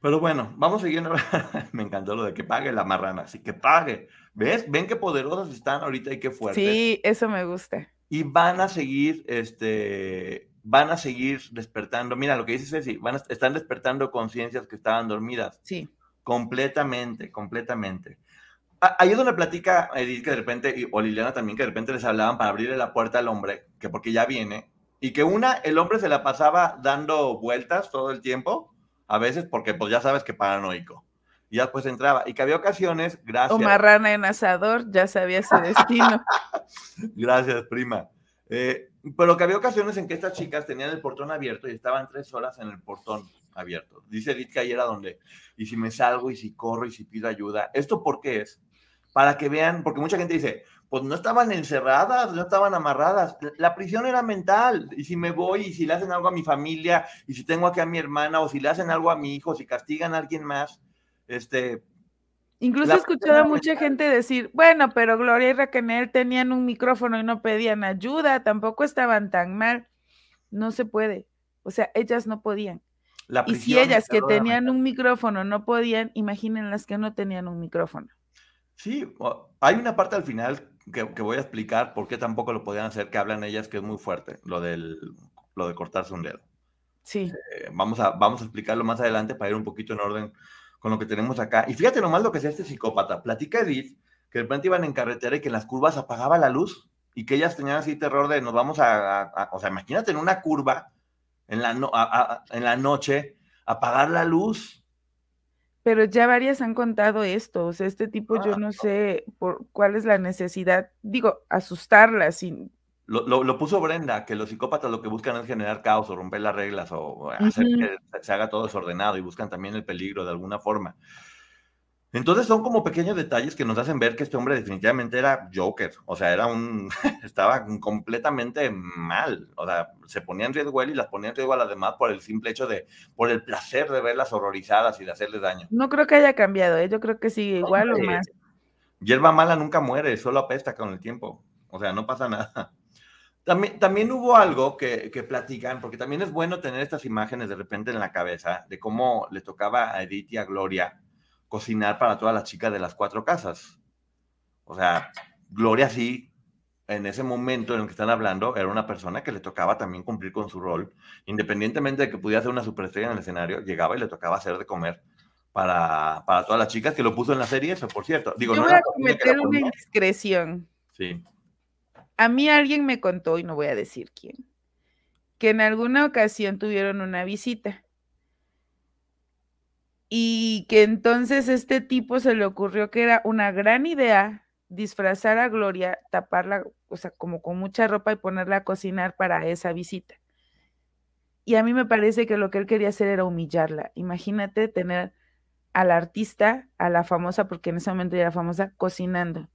Pero bueno, vamos siguiendo. Me encantó lo de que pague la marrana, así que pague. ¿Ves? ¿Ven qué poderosas están ahorita y qué fuertes? Sí, eso me gusta. Y van a seguir, este, van a seguir despertando. Mira lo que dice Ceci, van a, están despertando conciencias que estaban dormidas. Sí. Completamente, completamente. Ahí es donde platica Edith que de repente, o Liliana también, que de repente les hablaban para abrirle la puerta al hombre, que porque ya viene, y que una, el hombre se la pasaba dando vueltas todo el tiempo, a veces porque pues ya sabes que paranoico. Y ya después entraba. Y que había ocasiones, gracias. O marrana en asador, ya sabía su destino. gracias, prima. Eh, pero que había ocasiones en que estas chicas tenían el portón abierto y estaban tres horas en el portón abierto. Dice Edith que ayer era donde, y si me salgo, y si corro, y si pido ayuda. ¿Esto por qué es? Para que vean, porque mucha gente dice, pues no estaban encerradas, no estaban amarradas. La prisión era mental. Y si me voy, y si le hacen algo a mi familia, y si tengo aquí a mi hermana, o si le hacen algo a mi hijo, si castigan a alguien más, este. Incluso he escuchado a mucha gente decir, bueno, pero Gloria y Raquel tenían un micrófono y no pedían ayuda, tampoco estaban tan mal. No se puede. O sea, ellas no podían. y si ellas que tenían un micrófono no podían, imaginen las que no tenían un micrófono. Sí, hay una parte al final que, voy a explicar por qué tampoco lo podían hacer, que hablan ellas, que es muy fuerte, lo, del, lo de cortarse un dedo. Sí. Eh, vamos, a, vamos a explicarlo más adelante para ir un poquito en orden con lo que tenemos acá. Y fíjate nomás lo que es este psicópata. Platica Edith que de repente iban en carretera y que en las curvas apagaba la luz y que ellas tenían así terror de nos vamos a, o sea, imagínate en una curva en la, en la noche apagar la luz pero ya varias han contado esto, o sea, este tipo yo ah, no sé por cuál es la necesidad, digo, asustarla sin... Lo, lo, puso Brenda, que los psicópatas lo que buscan es generar caos o romper las reglas o hacer que se haga todo desordenado y buscan también el peligro de alguna forma. Entonces son como pequeños detalles que nos hacen ver que este hombre definitivamente era Joker, o sea, era un, estaba completamente mal, o sea, se ponía en riesgo él y las ponía en riesgo a las demás por el simple hecho de, por el placer de verlas horrorizadas y de hacerles daño. No creo que haya cambiado, ¿eh? yo creo que sigue igual o más. Hierba mala nunca muere, solo apesta con el tiempo, o sea, no pasa nada. También, también hubo algo que, que platican, porque también es bueno tener estas imágenes de repente en la cabeza de cómo le tocaba a Edith y a Gloria cocinar para todas las chicas de las cuatro casas. O sea, Gloria sí, en ese momento en el que están hablando, era una persona que le tocaba también cumplir con su rol, independientemente de que pudiera ser una superestrella en el escenario, llegaba y le tocaba hacer de comer para, para todas las chicas, que lo puso en la serie, eso, por cierto. Digo, Yo voy a cometer una indiscreción. Sí. A mí alguien me contó, y no voy a decir quién, que en alguna ocasión tuvieron una visita y que entonces este tipo se le ocurrió que era una gran idea disfrazar a Gloria, taparla, o sea, como con mucha ropa y ponerla a cocinar para esa visita. Y a mí me parece que lo que él quería hacer era humillarla. Imagínate tener al artista, a la famosa, porque en ese momento era famosa, cocinando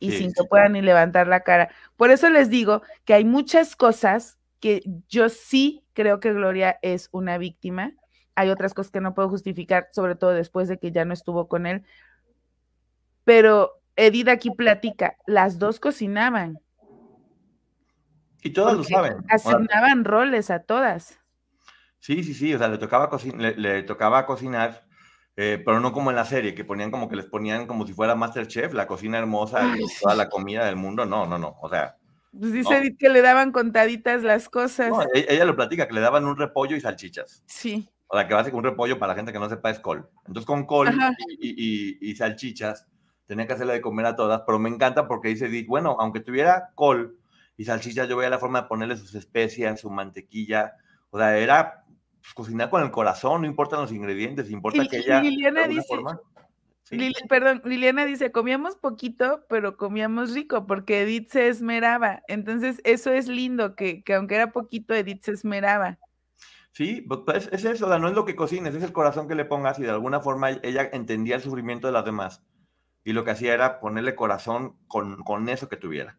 y sin que pueda ni levantar la cara. Por eso les digo que hay muchas cosas que yo sí creo que Gloria es una víctima hay otras cosas que no puedo justificar, sobre todo después de que ya no estuvo con él. Pero Edith aquí platica, las dos cocinaban. Y todas lo saben. Asignaban roles a todas. Sí, sí, sí, o sea, le tocaba, le, tocaba cocinar, eh, pero no como en la serie, que ponían como que les ponían como si fuera Masterchef, la cocina hermosa y toda la comida del mundo. No, no, no, o sea. Pues dice Edith que le daban contaditas las cosas. E, ella lo platica, que le daban un repollo y salchichas. Sí. O sea, que básicamente un repollo para la gente que no sepa es col. Entonces con col y, salchichas tenía que hacerle de comer a todas, pero me encanta porque dice, bueno, aunque tuviera col y salchichas, yo veía la forma de ponerle sus especias, su mantequilla. O sea, era pues, cocinar con el corazón, no importan los ingredientes, importa que ella... Liliana dice, perdón, Liliana dice, comíamos poquito, pero comíamos rico, porque Edith se esmeraba. Entonces, eso es lindo, que, que aunque era poquito, Edith se esmeraba. Sí, pues es eso, no es lo que cocines, es el corazón que le pongas y de alguna forma ella entendía el sufrimiento de las demás. y lo que hacía era ponerle corazón con, con eso que tuviera.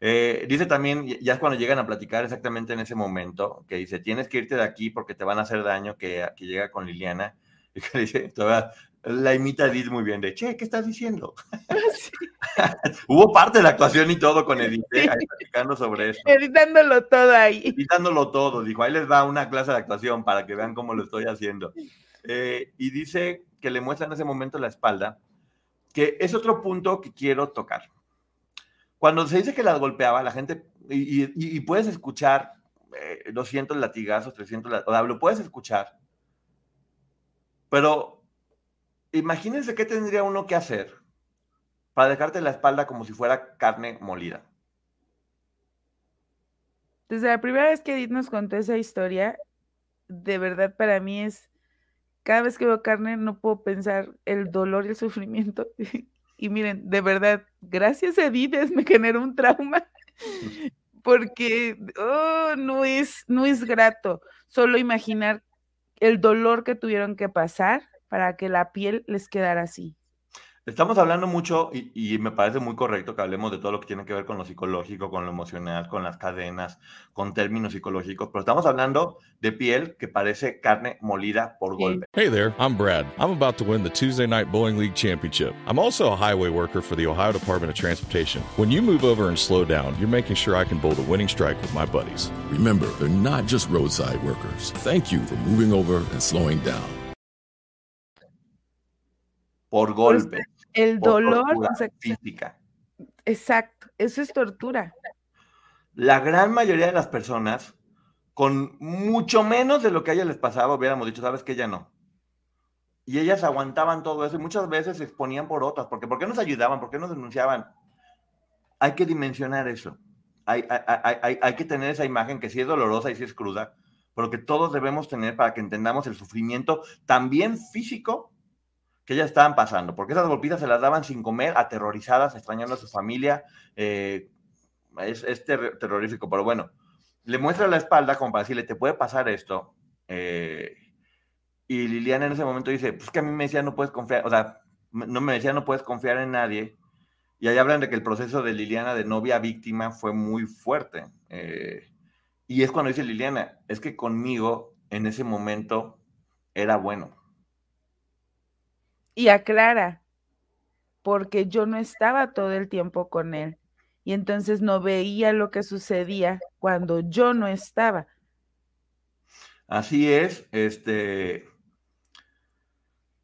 Eh, dice también, ya es cuando llegan a platicar exactamente en ese momento, que dice, tienes que irte de aquí porque te van a hacer daño, que, que llega con Liliana, y que dice, toda, la imita Edith muy bien, de, che, ¿qué estás diciendo? Hubo parte de la actuación y todo con Edith, ¿eh? ahí platicando sobre eso. Editándolo todo ahí. Editándolo todo, dijo, ahí les va una clase de actuación para que vean cómo lo estoy haciendo. Eh, y dice que le muestra en ese momento la espalda, que es otro punto que quiero tocar. Cuando se dice que las golpeaba, la gente, y, puedes escuchar eh, 200 latigazos, 300, o sea, lo puedes escuchar, pero imagínense qué tendría uno que hacer para dejarte la espalda como si fuera carne molida. Desde la primera vez que Edith nos contó esa historia, de verdad para mí es, cada vez que veo carne no puedo pensar el dolor y el sufrimiento Y miren, de verdad, gracias a Dides me generó un trauma porque oh, no, es, no es grato solo imaginar el dolor que tuvieron que pasar para que la piel les quedara así. Estamos hablando mucho y, me parece muy correcto que hablemos de todo lo que tiene que ver con lo psicológico, con lo emocional, con las cadenas, con términos psicológicos, pero estamos hablando de piel que parece carne molida por golpe. Hey there, I'm Brad. I'm about to win the Tuesday Night Bowling League Championship. I'm also a highway worker for the Ohio Department of Transportation. When you move over and slow down, you're making sure I can bowl the winning strike with my buddies. Remember, they're not just roadside workers. Thank you for moving over and slowing down. Por golpe. El dolor física. Exacto, eso es tortura. La gran mayoría de las personas, con mucho menos de lo que a ellas les pasaba, hubiéramos dicho, sabes que ya no. Y ellas aguantaban todo eso y muchas veces se exponían por otras, porque ¿por qué nos ayudaban? ¿Por qué nos denunciaban? Hay que dimensionar eso. Hay, hay, hay que tener esa imagen que sí es dolorosa y sí es cruda, pero que todos debemos tener para que entendamos el sufrimiento también físico que ya estaban pasando, porque esas golpitas se las daban sin comer, aterrorizadas, extrañando a su familia. Eh, es, terrorífico, pero bueno, le muestra la espalda como para decirle, te puede pasar esto. Eh, y Liliana en ese momento dice, pues que a mí me decía, no puedes confiar, o sea, no me decía, no puedes confiar en nadie. Y ahí hablan de que el proceso de Liliana de novia víctima fue muy fuerte. Eh, y es cuando dice Liliana, es que conmigo en ese momento era bueno y aclara, porque yo no estaba todo el tiempo con él y entonces no veía lo que sucedía cuando yo no estaba. Así es, este,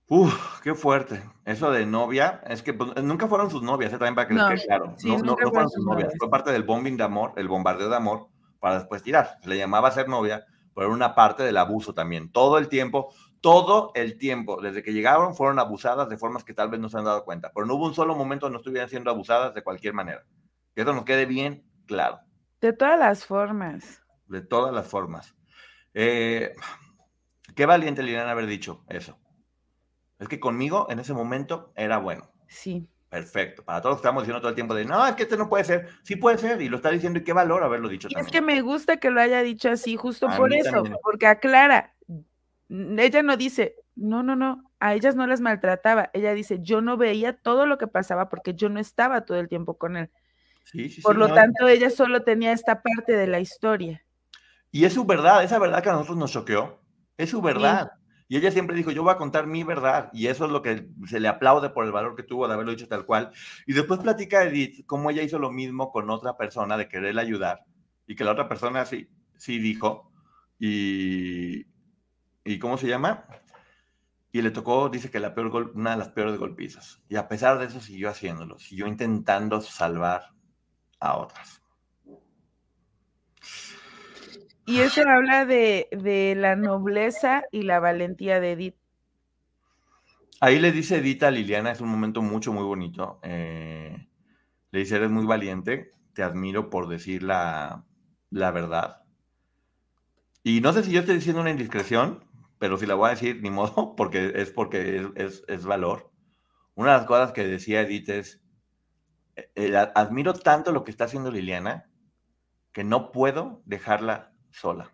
Uf, qué fuerte. Eso de novia, es que pues, nunca fueron sus novias, ¿eh? también para que les quede claro. no, no, fueron sus novias. Fue parte del bombing de amor, el bombardeo de amor, para después tirar. le llamaba ser novia, pero era una parte del abuso también. Todo el tiempo, todo el tiempo, desde que llegaron, fueron abusadas de formas que tal vez no se han dado cuenta, pero no hubo un solo momento donde no estuvieran siendo abusadas de cualquier manera. Que eso nos quede bien claro. De todas las formas. De todas las formas. Eh, qué valiente Liliana haber dicho eso. Es que conmigo en ese momento era bueno. Sí. Perfecto. Para todos estamos diciendo todo el tiempo de, no, es que este no puede ser. Sí puede ser, y lo está diciendo, y qué valor haberlo dicho. Y es que me gusta que lo haya dicho así, justo por eso, porque aclara, ella no dice, no, no, no, a ellas no las maltrataba. Ella dice, yo no veía todo lo que pasaba porque yo no estaba todo el tiempo con él. Por lo tanto, ella solo tenía esta parte de la historia. Y es su verdad, esa verdad que a nosotros nos choqueó, es su verdad. Y ella siempre dijo, yo voy a contar mi verdad. Y eso es lo que se le aplaude por el valor que tuvo de haberlo dicho tal cual. Y después platica Edith cómo ella hizo lo mismo con otra persona de quererle ayudar. Y que la otra persona sí, sí dijo. Y, ¿Y cómo se llama? Y le tocó, dice que la peor una de las peores golpizas. Y a pesar de eso siguió haciéndolo, siguió intentando salvar a otras. Y eso habla de, la nobleza y la valentía de Edith. Ahí le dice Edith a Liliana, es un momento mucho, muy bonito. Eh, le dice, eres muy valiente, te admiro por decir la, la verdad. Y no sé si yo estoy diciendo una indiscreción, pero si la voy a decir, ni modo, porque es porque es, valor. Una de las cosas que decía Edith es, eh, admiro tanto lo que está haciendo Liliana que no puedo dejarla sola.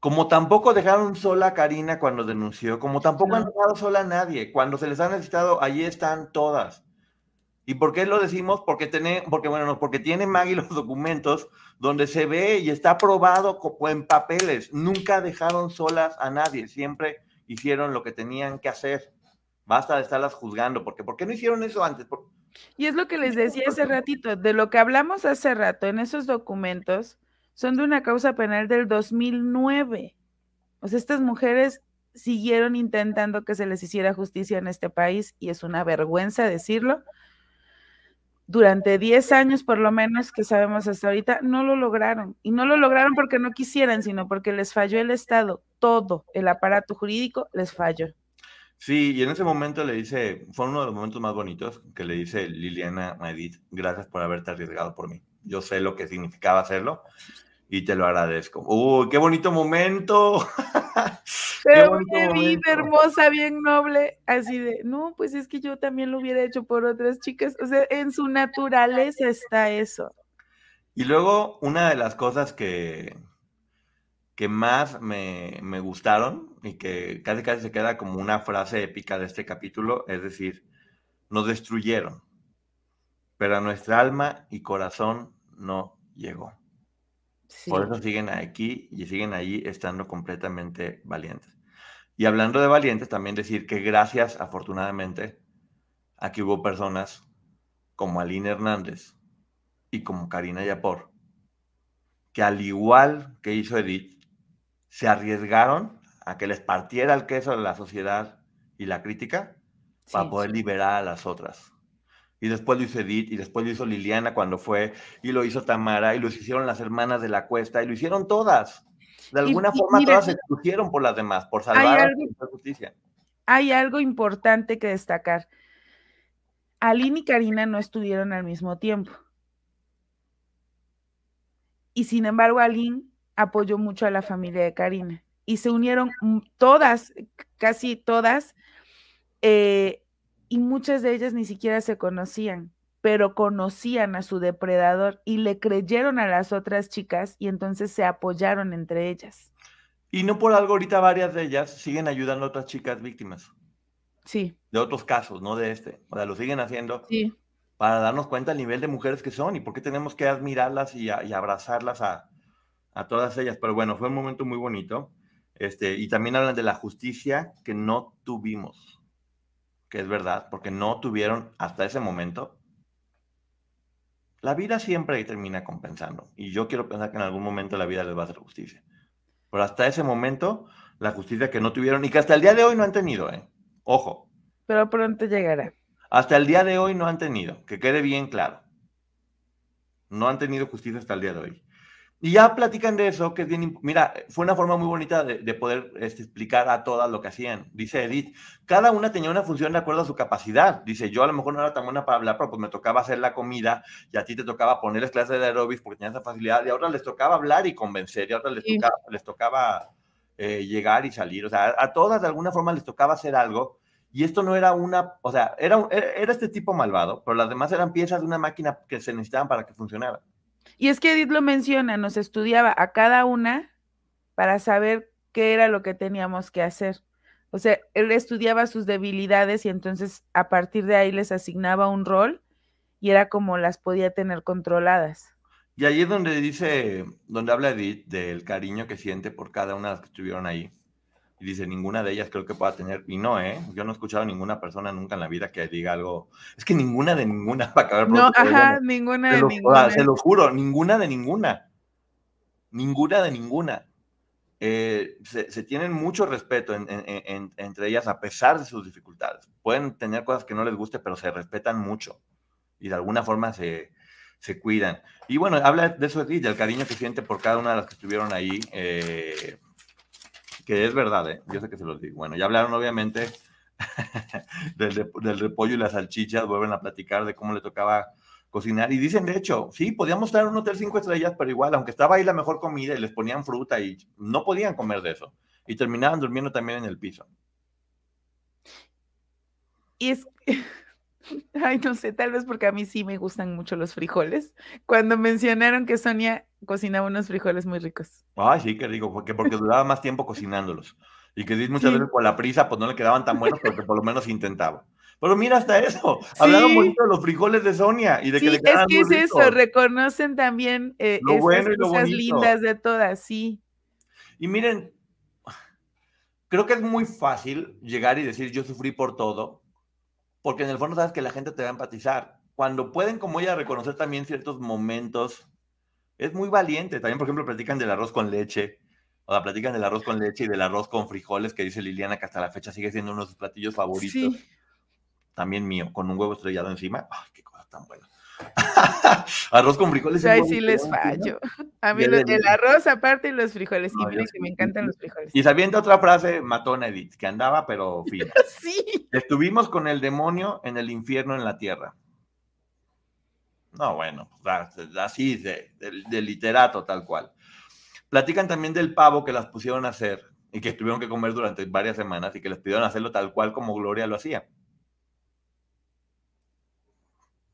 Como tampoco dejaron sola a Karina cuando denunció, como tampoco han dejado sola a nadie. Cuando se les ha necesitado, allí están todas. ¿Y por qué lo decimos? Porque tiene, porque, bueno, no, porque tiene Maggie los documentos donde se ve y está probado co- en papeles. Nunca dejaron solas a nadie, siempre hicieron lo que tenían que hacer. Basta de estarlas juzgando, porque ¿por qué no hicieron eso antes? Por- Y es lo que les decía hace ratito, de lo que hablamos hace rato en esos documentos, son de una causa penal del 2009. O sea, estas mujeres siguieron intentando que se les hiciera justicia en este país y es una vergüenza decirlo. Durante 10 años, por lo menos, que sabemos hasta ahorita, no lo lograron. Y no lo lograron porque no quisieran, sino porque les falló el Estado. Todo el aparato jurídico les falló. Sí, y en ese momento le dice, fue uno de los momentos más bonitos que le dice Liliana a Edith, gracias por haberte arriesgado por mí. Yo sé lo que significaba hacerlo y te lo agradezco. ¡Uy, qué bonito momento! Pero bonito una vida momento. hermosa, bien noble, así de, no, pues es que yo también lo hubiera hecho por otras chicas. O sea, en su naturaleza está eso. Y luego, una de las cosas que, que más me, me gustaron y que casi casi se queda como una frase épica de este capítulo, es decir, nos destruyeron, pero a nuestra alma y corazón no llegó. Sí. Por eso siguen aquí y siguen allí estando completamente valientes. Y hablando de valientes, también decir que gracias, afortunadamente, a que hubo personas como Aline Hernández y como Karina Yapor, que al igual que hizo Edith, se arriesgaron a que les partiera el queso de la sociedad y la crítica para Sí. poder liberar a las otras. Y después lo hizo Edith, y después lo hizo Liliana cuando fue, y lo hizo Tamara, y lo hicieron las hermanas de la cuesta, y lo hicieron todas. De alguna y forma mira, todas se pusieron por las demás, por salvar a la justicia. Hay algo importante que destacar. Aline y Karina no estuvieron al mismo tiempo. Y sin embargo, Aline apoyó mucho a la familia de Karina. Y se unieron todas, casi todas, eh, y muchas de ellas ni siquiera se conocían, pero conocían a su depredador y le creyeron a las otras chicas y entonces se apoyaron entre ellas. Y no por algo ahorita varias de ellas siguen ayudando a otras chicas víctimas Sí, de otros casos, no de este. O sea, lo siguen haciendo sí. para darnos cuenta del nivel de mujeres que son y por qué tenemos que admirarlas y, a- y abrazarlas a, a todas ellas. Pero bueno, fue un momento muy bonito. Este, y también hablan de la justicia que no tuvimos, que es verdad, porque no tuvieron hasta ese momento. La vida siempre termina compensando. Y yo quiero pensar que en algún momento la vida les va a hacer justicia. Pero hasta ese momento, la justicia que no tuvieron y que hasta el día de hoy no han tenido, ¿eh? Ojo, Pero pronto llegará. hasta el día de hoy no han tenido, que quede bien claro. No han tenido justicia hasta el día de hoy. Y ya platican de eso, que es bien. Mira, fue una forma muy bonita de, de poder este, explicar a todas lo que hacían. Dice Edith, cada una tenía una función de acuerdo a su capacidad. Dice, yo a lo mejor no era tan buena para hablar, pero pues me tocaba hacer la comida y a ti te tocaba ponerles clases de aerobics porque tenías esa facilidad. Y a otras les tocaba hablar y convencer, y a otras les Sí. tocaba, les tocaba eh, llegar y salir. O sea, a todas de alguna forma les tocaba hacer algo. Y esto no era una, o sea, era, era era este tipo malvado, pero las demás eran piezas de una máquina que se necesitaban para que funcionara. Y es que Edith lo menciona, nos estudiaba a cada una para saber qué era lo que teníamos que hacer. O sea, él estudiaba sus debilidades y entonces a partir de ahí les asignaba un rol y era como las podía tener controladas. Y ahí es donde dice, donde habla Edith del cariño que siente por cada una de las que estuvieron ahí. Y dice, ninguna de ellas creo que pueda tener, y no, ¿eh? Yo no he escuchado a ninguna persona nunca en la vida que diga algo, es que ninguna de ninguna para acabar No, ajá, bueno, ninguna se de lo- ninguna. se lo juro, ninguna de ninguna. Ninguna de ninguna. Eh, se, se tienen mucho respeto en- en- en- entre ellas a pesar de sus dificultades. Pueden tener cosas que no les guste, pero se respetan mucho y de alguna forma se, se cuidan. Y bueno, habla de eso y del cariño que siente por cada una de las que estuvieron ahí, eh, que es verdad, ¿eh? yo sé que se los digo. Bueno, ya hablaron obviamente del, del repollo y las salchichas, vuelven a platicar de cómo le tocaba cocinar y dicen, de hecho, sí, podíamos estar en un hotel cinco estrellas, pero igual, aunque estaba ahí la mejor comida y les ponían fruta y no podían comer de eso. Y terminaban durmiendo también en el piso. Y es, Ay, no sé, tal vez porque a mí sí me gustan mucho los frijoles. Cuando mencionaron que Sonia cocinaba unos frijoles muy ricos. Ay, sí, qué rico, porque, porque duraba más tiempo cocinándolos. Y que muchas veces por la prisa, pues no le quedaban tan buenos, pero que por lo menos intentaba. Pero mira hasta eso, hablaron bonito de los frijoles de Sonia y de que le quedaban es que es eso, reconocen también eh, lo bueno y lo cosas lindas de todas, sí. Y miren, creo que es muy fácil llegar y decir yo sufrí por todo, porque en el fondo sabes que la gente te va a empatizar. Cuando pueden, como ella, reconocer también ciertos momentos, es muy valiente. También, por ejemplo, platican del arroz con leche, o sea, platican del arroz con leche y del arroz con frijoles, que dice Liliana que hasta la fecha sigue siendo uno de sus platillos favoritos. También mío, con un huevo estrellado encima. ¡Ay, qué cosa tan buena! arroz con frijoles. Ay, sí les fallo. A mí el arroz aparte y los frijoles. y miren que me encantan los frijoles. Y sabiendo otra frase, matona Edith, que andaba, pero fina. sí. Estuvimos con el demonio en el infierno en la tierra. No, bueno, así de, de, literato tal cual. Platican también del pavo que las pusieron a hacer y que tuvieron que comer durante varias semanas y que les pidieron hacerlo tal cual como Gloria lo hacía.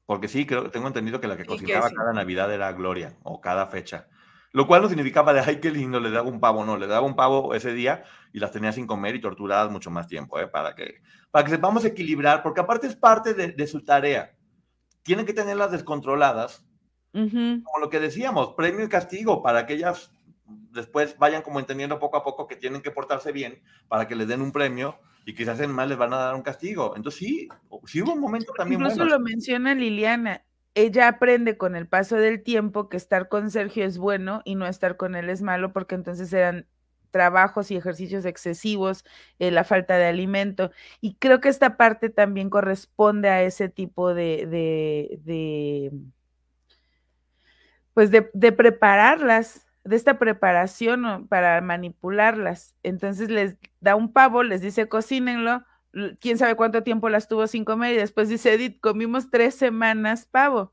Porque sí, creo, tengo entendido que la que cocinaba cada Navidad era Gloria o cada fecha. Lo cual no significaba de, ay, qué lindo, le daba un pavo, no, le daba un pavo ese día y las tenía sin comer y torturadas mucho más tiempo, ¿eh? para, que, para que sepamos equilibrar, porque aparte es parte de, su tarea. Tienen que tenerlas descontroladas, como lo que decíamos, premio y castigo, para que ellas después vayan como entendiendo poco a poco que tienen que portarse bien para que les den un premio y que si hacen mal les van a dar un castigo. Entonces sí, sí hubo un momento también. Incluso lo menciona Liliana. Ella aprende con el paso del tiempo que estar con Sergio es bueno y no estar con él es malo, porque entonces eran trabajos y ejercicios excesivos, eh, la falta de alimento. Y creo que esta parte también corresponde a ese tipo de, de, de pues de, de prepararlas de esta preparación para manipularlas. Entonces les da un pavo, les dice cocínenlo, quién sabe cuánto tiempo las tuvo sin comer y después dice Edith, comimos tres semanas pavo.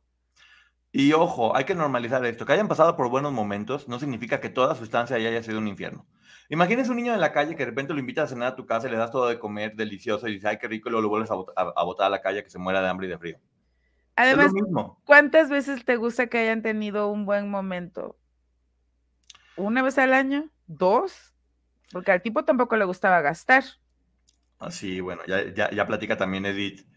Y ojo, hay que normalizar esto, que hayan pasado por buenos momentos no significa que toda su estancia haya sido un infierno. Imagínese un niño en la calle que de repente lo invitas a cenar a tu casa y le das todo de comer delicioso y dice, ay, qué rico, y luego lo vuelves a, botar a la calle que se muera de hambre y de frío. Además, ¿cuántas veces te gusta que hayan tenido un buen momento? una vez al año, dos, porque al tipo tampoco le gustaba gastar. Así, ah, bueno, ya, ya, platica también Edith.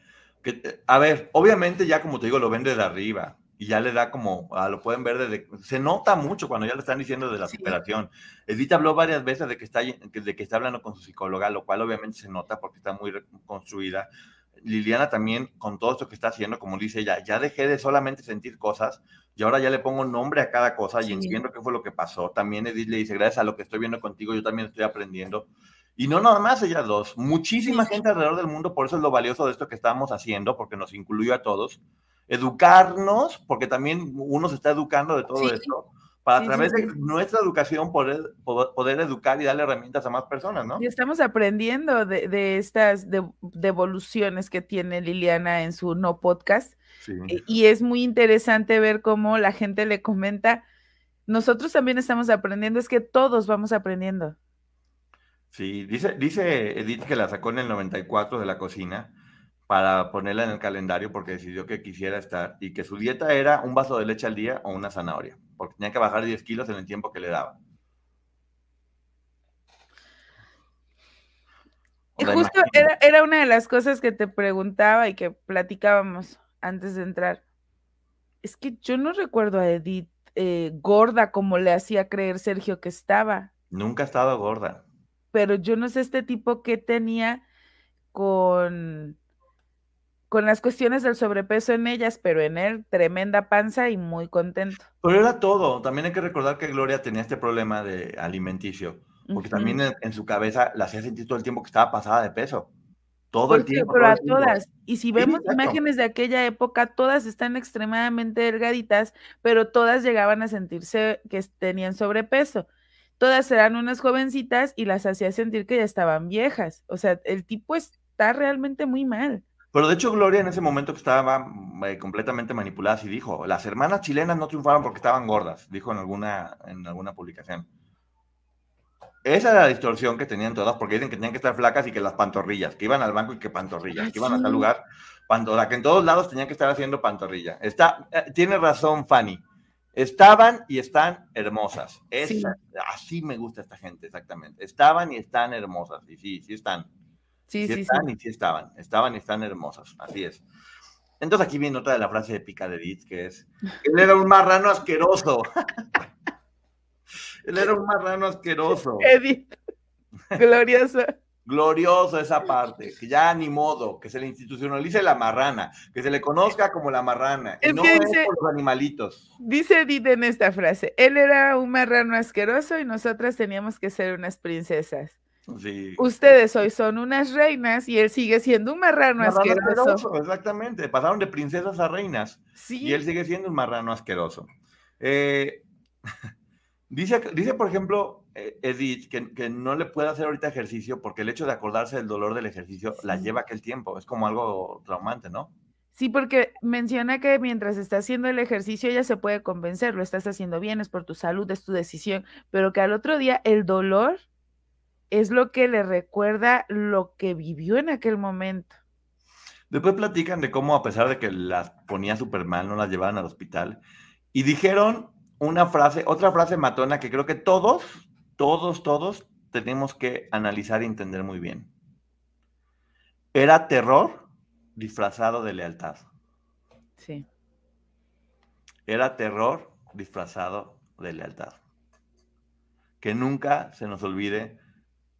Que, eh, a ver, obviamente ya como te digo, lo vende de arriba y ya le da como, ah, lo pueden ver desde, se nota mucho cuando ya le están diciendo de la superación. Edith habló varias veces de que, está, de que está hablando con su psicóloga, lo cual obviamente se nota porque está muy construida. Liliana también, con todo esto que está haciendo, como dice ella, ya dejé de solamente sentir cosas y ahora ya le pongo nombre a cada cosa y entiendo qué fue lo que pasó. También Edith le dice, gracias a lo que estoy viendo contigo, yo también estoy aprendiendo. Y no nada más ellas dos, muchísima gente alrededor del mundo, por eso es lo valioso de esto que estamos haciendo, porque nos incluyó a todos. Educarnos, porque también uno se está educando de todo esto para a través de nuestra educación poder, poder, educar y darle herramientas a más personas, ¿no? Y estamos aprendiendo de, estas devoluciones que tiene Liliana en su no podcast. Eh, y es muy interesante ver cómo la gente le comenta, nosotros también estamos aprendiendo, es que todos vamos aprendiendo. Sí, dice, dice Edith que la sacó en el 94 de la cocina para ponerla en el calendario porque decidió que quisiera estar y que su dieta era un vaso de leche al día o una zanahoria porque tenía que bajar 10 kilos en el tiempo que le daba. Y justo era, una de las cosas que te preguntaba y que platicábamos antes de entrar. Es que yo no recuerdo a Edith eh, gorda como le hacía creer Sergio que estaba. Nunca ha estado gorda. Pero yo no sé este tipo que tenía con con las cuestiones del sobrepeso en ellas, pero en él tremenda panza y muy contento. Pero era todo. También hay que recordar que Gloria tenía este problema de alimenticio, porque también en, su cabeza la hacía sentir todo el tiempo que estaba pasada de peso. Todo el tiempo. Pero a todas. Y si vemos imágenes de aquella época, todas están extremadamente delgaditas, pero todas llegaban a sentirse que tenían sobrepeso. Todas eran unas jovencitas y las hacía sentir que ya estaban viejas. O sea, el tipo está realmente muy mal. Pero de hecho Gloria en ese momento que estaba mm, eh, completamente manipulada y dijo, las hermanas chilenas no triunfaron porque estaban gordas, dijo en alguna, en alguna publicación. esa era la distorsión que tenían todas, porque dicen que tenían que estar flacas y que las pantorrillas, que iban al banco y que pantorrillas, que iban a tal lugar, pantorra, que en todos lados tenían que estar haciendo pantorrilla. Está, eh, tiene razón Fanny. Estaban y están hermosas. Así me gusta esta gente, exactamente. Estaban y están hermosas. Y sí, sí están. Sí, sí, están y sí estaban. Estaban y están hermosas. Así es. Entonces aquí viene otra de la frase épica de Edith, que es, él era un marrano asqueroso. él era un marrano asqueroso. Edith, glorioso. Glorioso esa parte, que ya ni modo, que se le institucionalice la marrana, que se le conozca como la marrana, y no es por los animalitos. Dice Edith en esta frase, él era un marrano asqueroso y nosotras teníamos que ser unas princesas. Ustedes hoy son unas reinas y él sigue siendo un marrano, asqueroso. Exactamente, pasaron de princesas a reinas y él sigue siendo un marrano asqueroso. Eh, dice, dice, por ejemplo, eh, Edith, que, no le puede hacer ahorita ejercicio porque el hecho de acordarse del dolor del ejercicio la lleva aquel tiempo. Es como algo traumante, ¿no? Sí, porque menciona que mientras está haciendo el ejercicio ella se puede convencer, lo estás haciendo bien, es por tu salud, es tu decisión, pero que al otro día el dolor es lo que le recuerda lo que vivió en aquel momento. Después platican de cómo a pesar de que las ponía súper mal, no las llevaban al hospital. Y dijeron una frase, otra frase matona que creo que todos, todos, todos tenemos que analizar y entender muy bien. Era terror disfrazado de lealtad. Sí. Era terror disfrazado de lealtad. Que nunca se nos olvide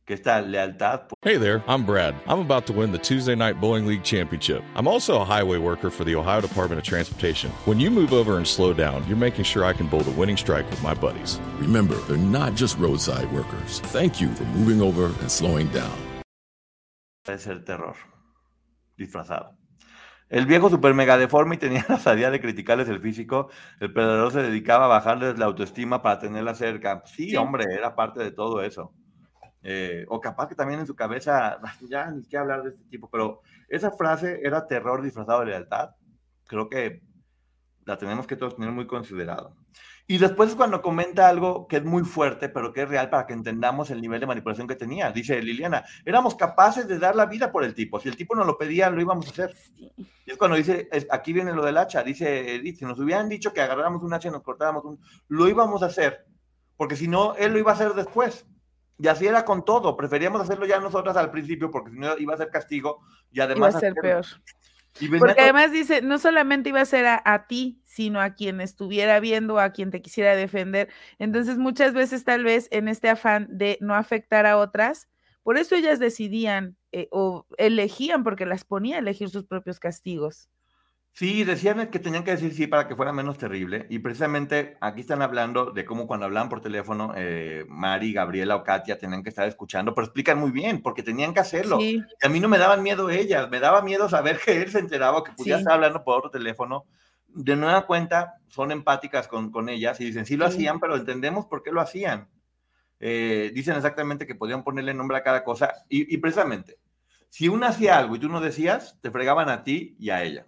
que esta lealtad. Hey there, I'm Brad. I'm about to win the Tuesday Night Bowling League Championship. I'm also a highway worker for the Ohio Department of Transportation. When you move over and slow down, you're making sure I can bowl the winning strike with my buddies. Remember, they're not just roadside workers. Thank you for moving over and slowing down. Es el terror disfrazado. El viejo super mega deforme y tenía la salida de criticarles el físico. El perdedor se dedicaba a bajarles la autoestima para tenerla cerca. Sí, sí, hombre, era parte de todo eso. Eh, o capaz que también en su cabeza, ya ni qué hablar de este tipo, pero esa frase era terror disfrazado de lealtad. Creo que la tenemos que todos tener muy considerado. Y después es cuando comenta algo que es muy fuerte, pero que es real para que entendamos el nivel de manipulación que tenía. Dice Liliana, éramos capaces de dar la vida por el tipo. Si el tipo nos lo pedía, lo íbamos a hacer. Y es cuando dice, aquí viene lo del hacha, dice, dice, si nos hubieran dicho que agarráramos un hacha y nos cortáramos un, lo íbamos a hacer. Porque si no, él lo iba a hacer después. Y así era con todo. Preferíamos hacerlo ya nosotras al principio porque si no iba a ser castigo y además... Iba a ser peor. porque además dice, no solamente iba a ser a, ti, sino a quien estuviera viendo, a quien te quisiera defender. Entonces muchas veces tal vez en este afán de no afectar a otras, por eso ellas decidían eh, o elegían, porque las ponía a elegir sus propios castigos. Sí, decían que tenían que decir sí para que fuera menos terrible. Y precisamente aquí están hablando de cómo cuando hablaban por teléfono, eh, Mari, Gabriela o Katia tenían que estar escuchando, pero explican muy bien, porque tenían que hacerlo. Y a mí no me daban miedo ellas, me daba miedo saber que él se enteraba que podía estar hablando por otro teléfono. De nueva cuenta, son empáticas con, con ellas y dicen, sí lo hacían, pero entendemos por qué lo hacían. Eh, dicen exactamente que podían ponerle nombre a cada cosa. Y, y precisamente, si uno hacía algo y tú no decías, te fregaban a ti y a ella.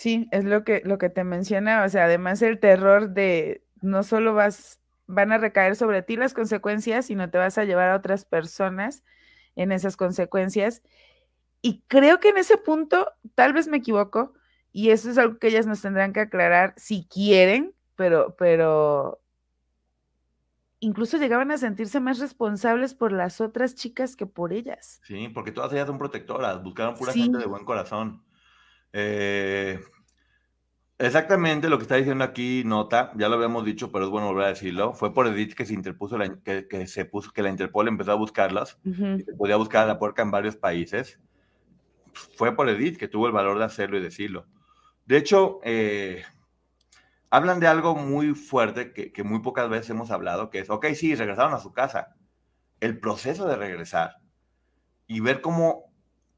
Sí, es lo que, lo que te menciona, o sea, además el terror de no solo vas, van a recaer sobre ti las consecuencias, sino te vas a llevar a otras personas en esas consecuencias. Y creo que en ese punto, tal vez me equivoco, y eso es algo que ellas nos tendrán que aclarar si quieren, pero, pero incluso llegaban a sentirse más responsables por las otras chicas que por ellas. Sí, porque todas ellas son protectoras, buscaron pura gente de buen corazón. Eh, exactamente lo que está diciendo aquí Nota, ya lo habíamos dicho, pero es bueno volver a decirlo. Fue por Edith que se interpuso, que, se puso, que la Interpol empezó a buscarlas y se podía buscar a la puerca en varios países. Fue por Edith que tuvo el valor de hacerlo y decirlo. De hecho, eh, hablan de algo muy fuerte que, que muy pocas veces hemos hablado, que es, ok, sí, regresaron a su casa. El proceso de regresar y ver cómo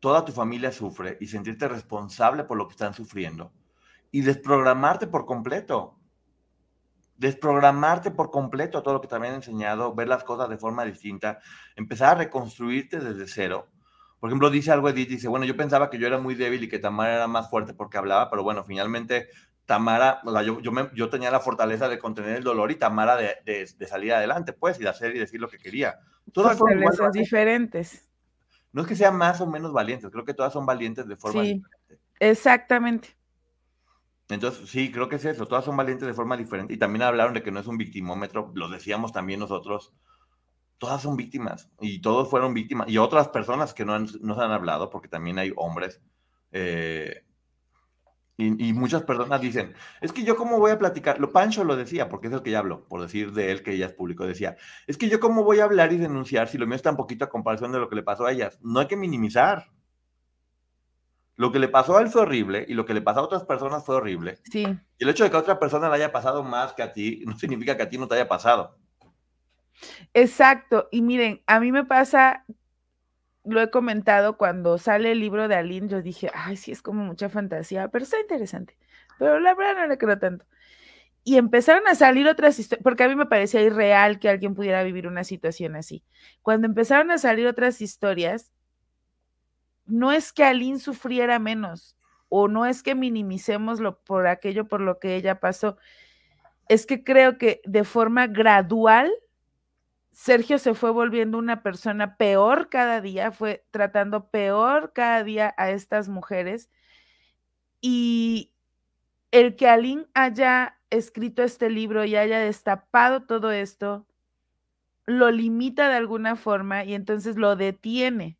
toda tu familia sufre y sentirte responsable por lo que están sufriendo y desprogramarte por completo. Desprogramarte por completo todo lo que te habían enseñado, ver las cosas de forma distinta, empezar a reconstruirte desde cero. Por ejemplo, dice algo Edith, dice, bueno, yo pensaba que yo era muy débil y que Tamara era más fuerte porque hablaba, pero bueno, finalmente Tamara, o sea, yo, yo, me- yo tenía la fortaleza de contener el dolor y Tamara de, de- de salir adelante, pues, y de hacer y decir lo que quería. Todas Fortalezas diferentes. No es que sean más o menos valientes, creo que todas son valientes de forma Sí. diferente. Exactamente. Entonces, sí, creo que es eso, todas son valientes de forma diferente. Y también hablaron de que no es un victimómetro, lo decíamos también nosotros, todas son víctimas y todos fueron víctimas. Y otras personas que no, han, no se han hablado, porque también hay hombres. eh, y, y muchas personas dicen, es que yo cómo voy a platicar, lo Pancho lo decía, porque es el que ya habló, por decir de él que ella es público, decía, es que yo cómo voy a hablar y denunciar si lo mío es tan poquito a comparación de lo que le pasó a ellas. No hay que minimizar. Lo que le pasó a él fue horrible y lo que le pasó a otras personas fue horrible. Sí. Y el hecho de que a otra persona le haya pasado más que a ti, no significa que a ti no te haya pasado. Exacto. Y miren, a mí me pasa, lo he comentado cuando sale el libro de Aline, yo dije, ay, sí, es como mucha fantasía, pero está interesante. Pero la verdad no le creo tanto. Y empezaron a salir otras historias, porque a mí me parecía irreal que alguien pudiera vivir una situación así. Cuando empezaron a salir otras historias, no es que Aline sufriera menos, o no es que minimicemos lo, por aquello por lo que ella pasó, es que creo que de forma gradual Sergio se fue volviendo una persona peor cada día, fue tratando peor cada día a estas mujeres. Y el que Aline haya escrito este libro y haya destapado todo esto, lo limita de alguna forma y entonces lo detiene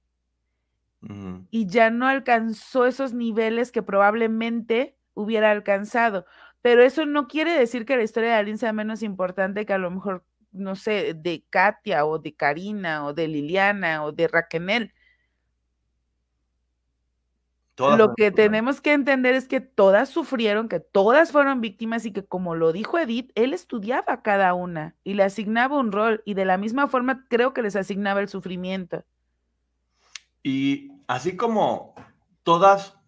y ya no alcanzó esos niveles que probablemente hubiera alcanzado. Pero eso no quiere decir que la historia de Aline sea menos importante que a lo mejor, no sé, de Katia o de Karina o de Liliana o de Raquel. Todas Lo que tenemos que entender es que todas sufrieron, que todas fueron víctimas y que como lo dijo Edith, él estudiaba a cada una y le asignaba un rol y de la misma forma creo que les asignaba el sufrimiento. Y así como todas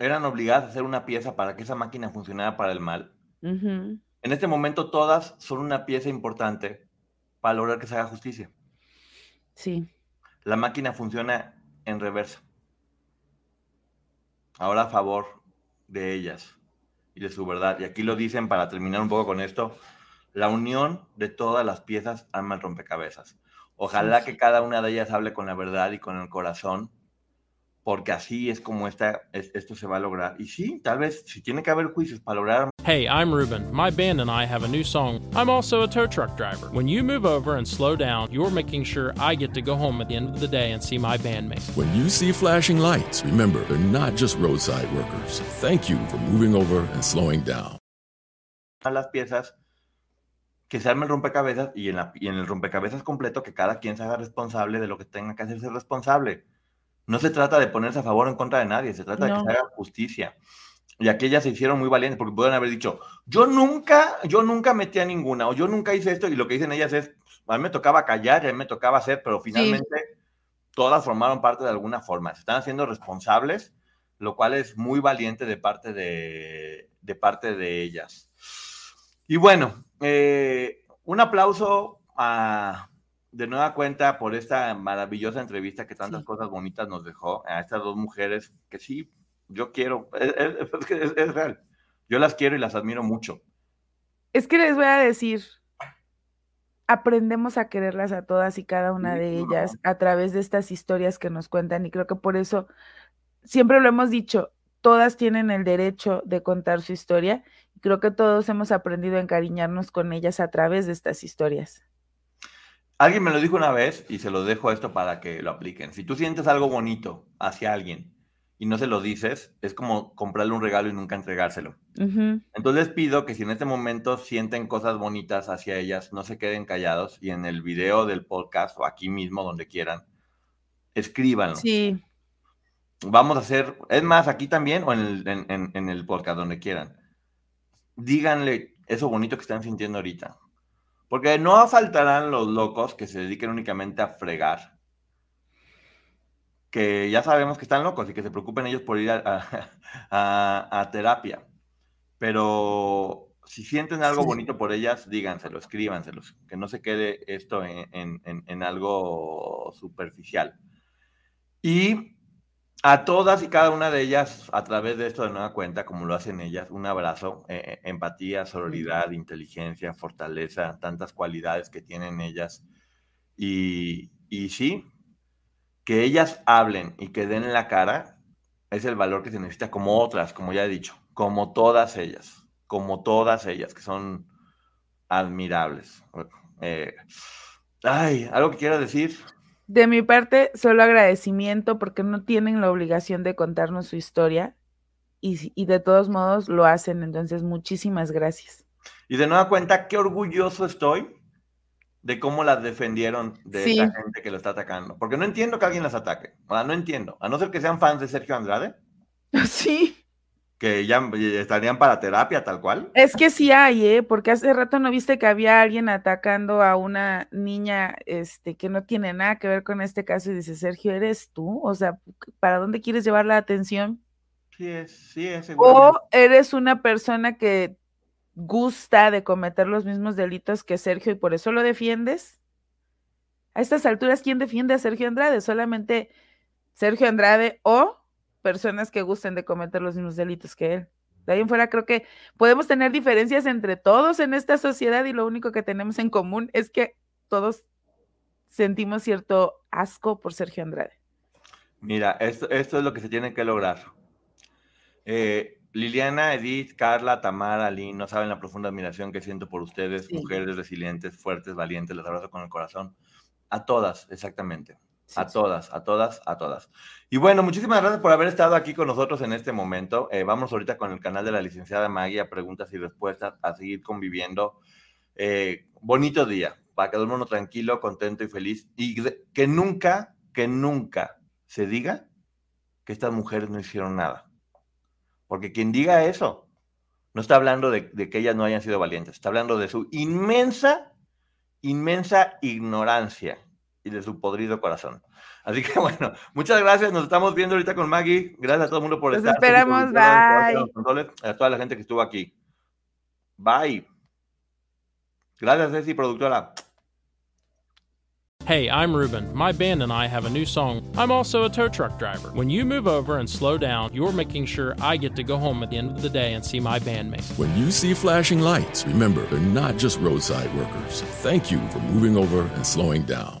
eran obligadas a hacer una pieza para que esa máquina funcionara para el mal, en este momento todas son una pieza importante para lograr que se haga justicia. Sí, La máquina funciona en reversa. Ahora a favor de ellas y de su verdad. Y aquí lo dicen para terminar un poco con esto. La unión de todas las piezas arma el rompecabezas. Ojalá Sí. que cada una de ellas hable con la verdad y con el corazón, porque así es como esta, es- esto se va a lograr. Y sí, tal vez si tiene que haber juicios para lograr Hey, I'm Ruben. My band and I have a new song. I'm also a tow truck driver. When you move over and slow down, you're making sure I get to go home at the end of the day and see my bandmates. When you see flashing lights, remember they're not just roadside workers. Thank you for moving over and slowing down. las piezas, que se arme el rompecabezas y en, la- y en el rompecabezas completo que cada quien se haga responsable de lo que tenga que hacerse responsable. No se trata de ponerse a favor o en contra de nadie, se trata de que se haga justicia. Y aquellas se hicieron muy valientes porque pueden haber dicho, yo nunca, yo nunca metí a ninguna o yo nunca hice esto y lo que dicen ellas es, a mí me tocaba callar y a mí me tocaba hacer, pero finalmente todas formaron parte de alguna forma, se están haciendo responsables, lo cual es muy valiente de parte de, de, parte de ellas. Y bueno, eh, un aplauso a, de nueva cuenta por esta maravillosa entrevista que tantas Sí. cosas bonitas nos dejó a estas dos mujeres que sí, yo quiero, es, es- real. Yo las quiero y las admiro mucho. Es que les voy a decir, aprendemos a quererlas a todas y cada una de ellas a través de estas historias que nos cuentan y creo que por eso siempre lo hemos dicho, todas tienen el derecho de contar su historia y creo que todos hemos aprendido a encariñarnos con ellas a través de estas historias. Alguien me lo dijo una vez y se lo dejo esto para que lo apliquen. Si tú sientes algo bonito hacia alguien y no se lo dices, es como comprarle un regalo y nunca entregárselo. Ujú, Entonces pido que si en este momento sienten cosas bonitas hacia ellas, no se queden callados y en el video del podcast o aquí mismo, donde quieran, escríbanlo. Sí, Vamos a hacer, es más, aquí también o en el, en- en- en el podcast, donde quieran. Díganle eso bonito que están sintiendo ahorita. Porque no faltarán los locos que se dediquen únicamente a fregar. Que ya sabemos que están locos y que se preocupen ellos por ir a, a- a- a terapia. Pero si sienten algo Sí. bonito por ellas, díganselo, escríbanselos. Que no se quede esto en, en- en- en algo superficial. Y A todas y cada una de ellas, a través de esto de nueva cuenta, como lo hacen ellas, un abrazo, eh, eh, empatía, sororidad, inteligencia, fortaleza, tantas cualidades que tienen ellas. Y, y sí, que ellas hablen y que den la cara es el valor que se necesita, como otras, como ya he dicho, como todas ellas, como todas ellas, que son admirables. Eh, ay, ¿algo que quiera decir? De mi parte, solo agradecimiento porque no tienen la obligación de contarnos su historia y, y, de todos modos lo hacen. Entonces, muchísimas gracias. Y de nueva cuenta, qué orgulloso estoy de cómo las defendieron de sí. esta gente que lo está atacando. Porque no entiendo que alguien las ataque. O sea, no entiendo. A no ser que sean fans de Sergio Andrade. Sí. Que ya estarían para terapia, tal cual. Es que sí hay, ¿eh? Porque hace rato no viste que había alguien atacando a una niña este, que no tiene nada que ver con este caso y dice, Sergio, ¿eres tú? O sea, ¿para dónde quieres llevar la atención? Sí es, sí es. O eres una persona que gusta de cometer los mismos delitos que Sergio y por eso lo defiendes. A estas alturas, ¿quién defiende a Sergio Andrade? Solamente Sergio Andrade o personas que gusten de cometer los mismos delitos que él. De ahí en fuera creo que podemos tener diferencias entre todos en esta sociedad y lo único que tenemos en común es que todos sentimos cierto asco por Sergio Andrade. Mira, esto, esto es lo que se tiene que lograr. Eh, Liliana, Edith, Carla, Tamara, Lynn, no saben la profunda admiración que siento por ustedes, sí. mujeres resilientes, fuertes, valientes, las abrazo con el corazón. A todas, exactamente. Sí, a todas, a todas, a todas. Y bueno, muchísimas gracias por haber estado aquí con nosotros en este momento. Eh, vamos ahorita con el canal de la licenciada Maggie a preguntas y respuestas, a seguir conviviendo. Eh, bonito día, para que duerma uno tranquilo, contento y feliz. Y que nunca, que nunca se diga que estas mujeres no hicieron nada. Porque quien diga eso no está hablando de, de, que ellas no hayan sido valientes, está hablando de su inmensa, inmensa ignorancia y de su podrido corazón. Así que bueno, muchas gracias, nos estamos viendo ahorita con Maggie. Gracias a todo el mundo por Los estar. esperamos, bye. A toda la gente que estuvo aquí. Bye. Gracias, Ceci, productora. Hey, I'm Ruben. My band and I have a new song. I'm also a tow truck driver. When you move over and slow down, you're making sure I get to go home at the end of the day and see my bandmates. When you see flashing lights, remember they're not just roadside workers. Thank you for moving over and slowing down.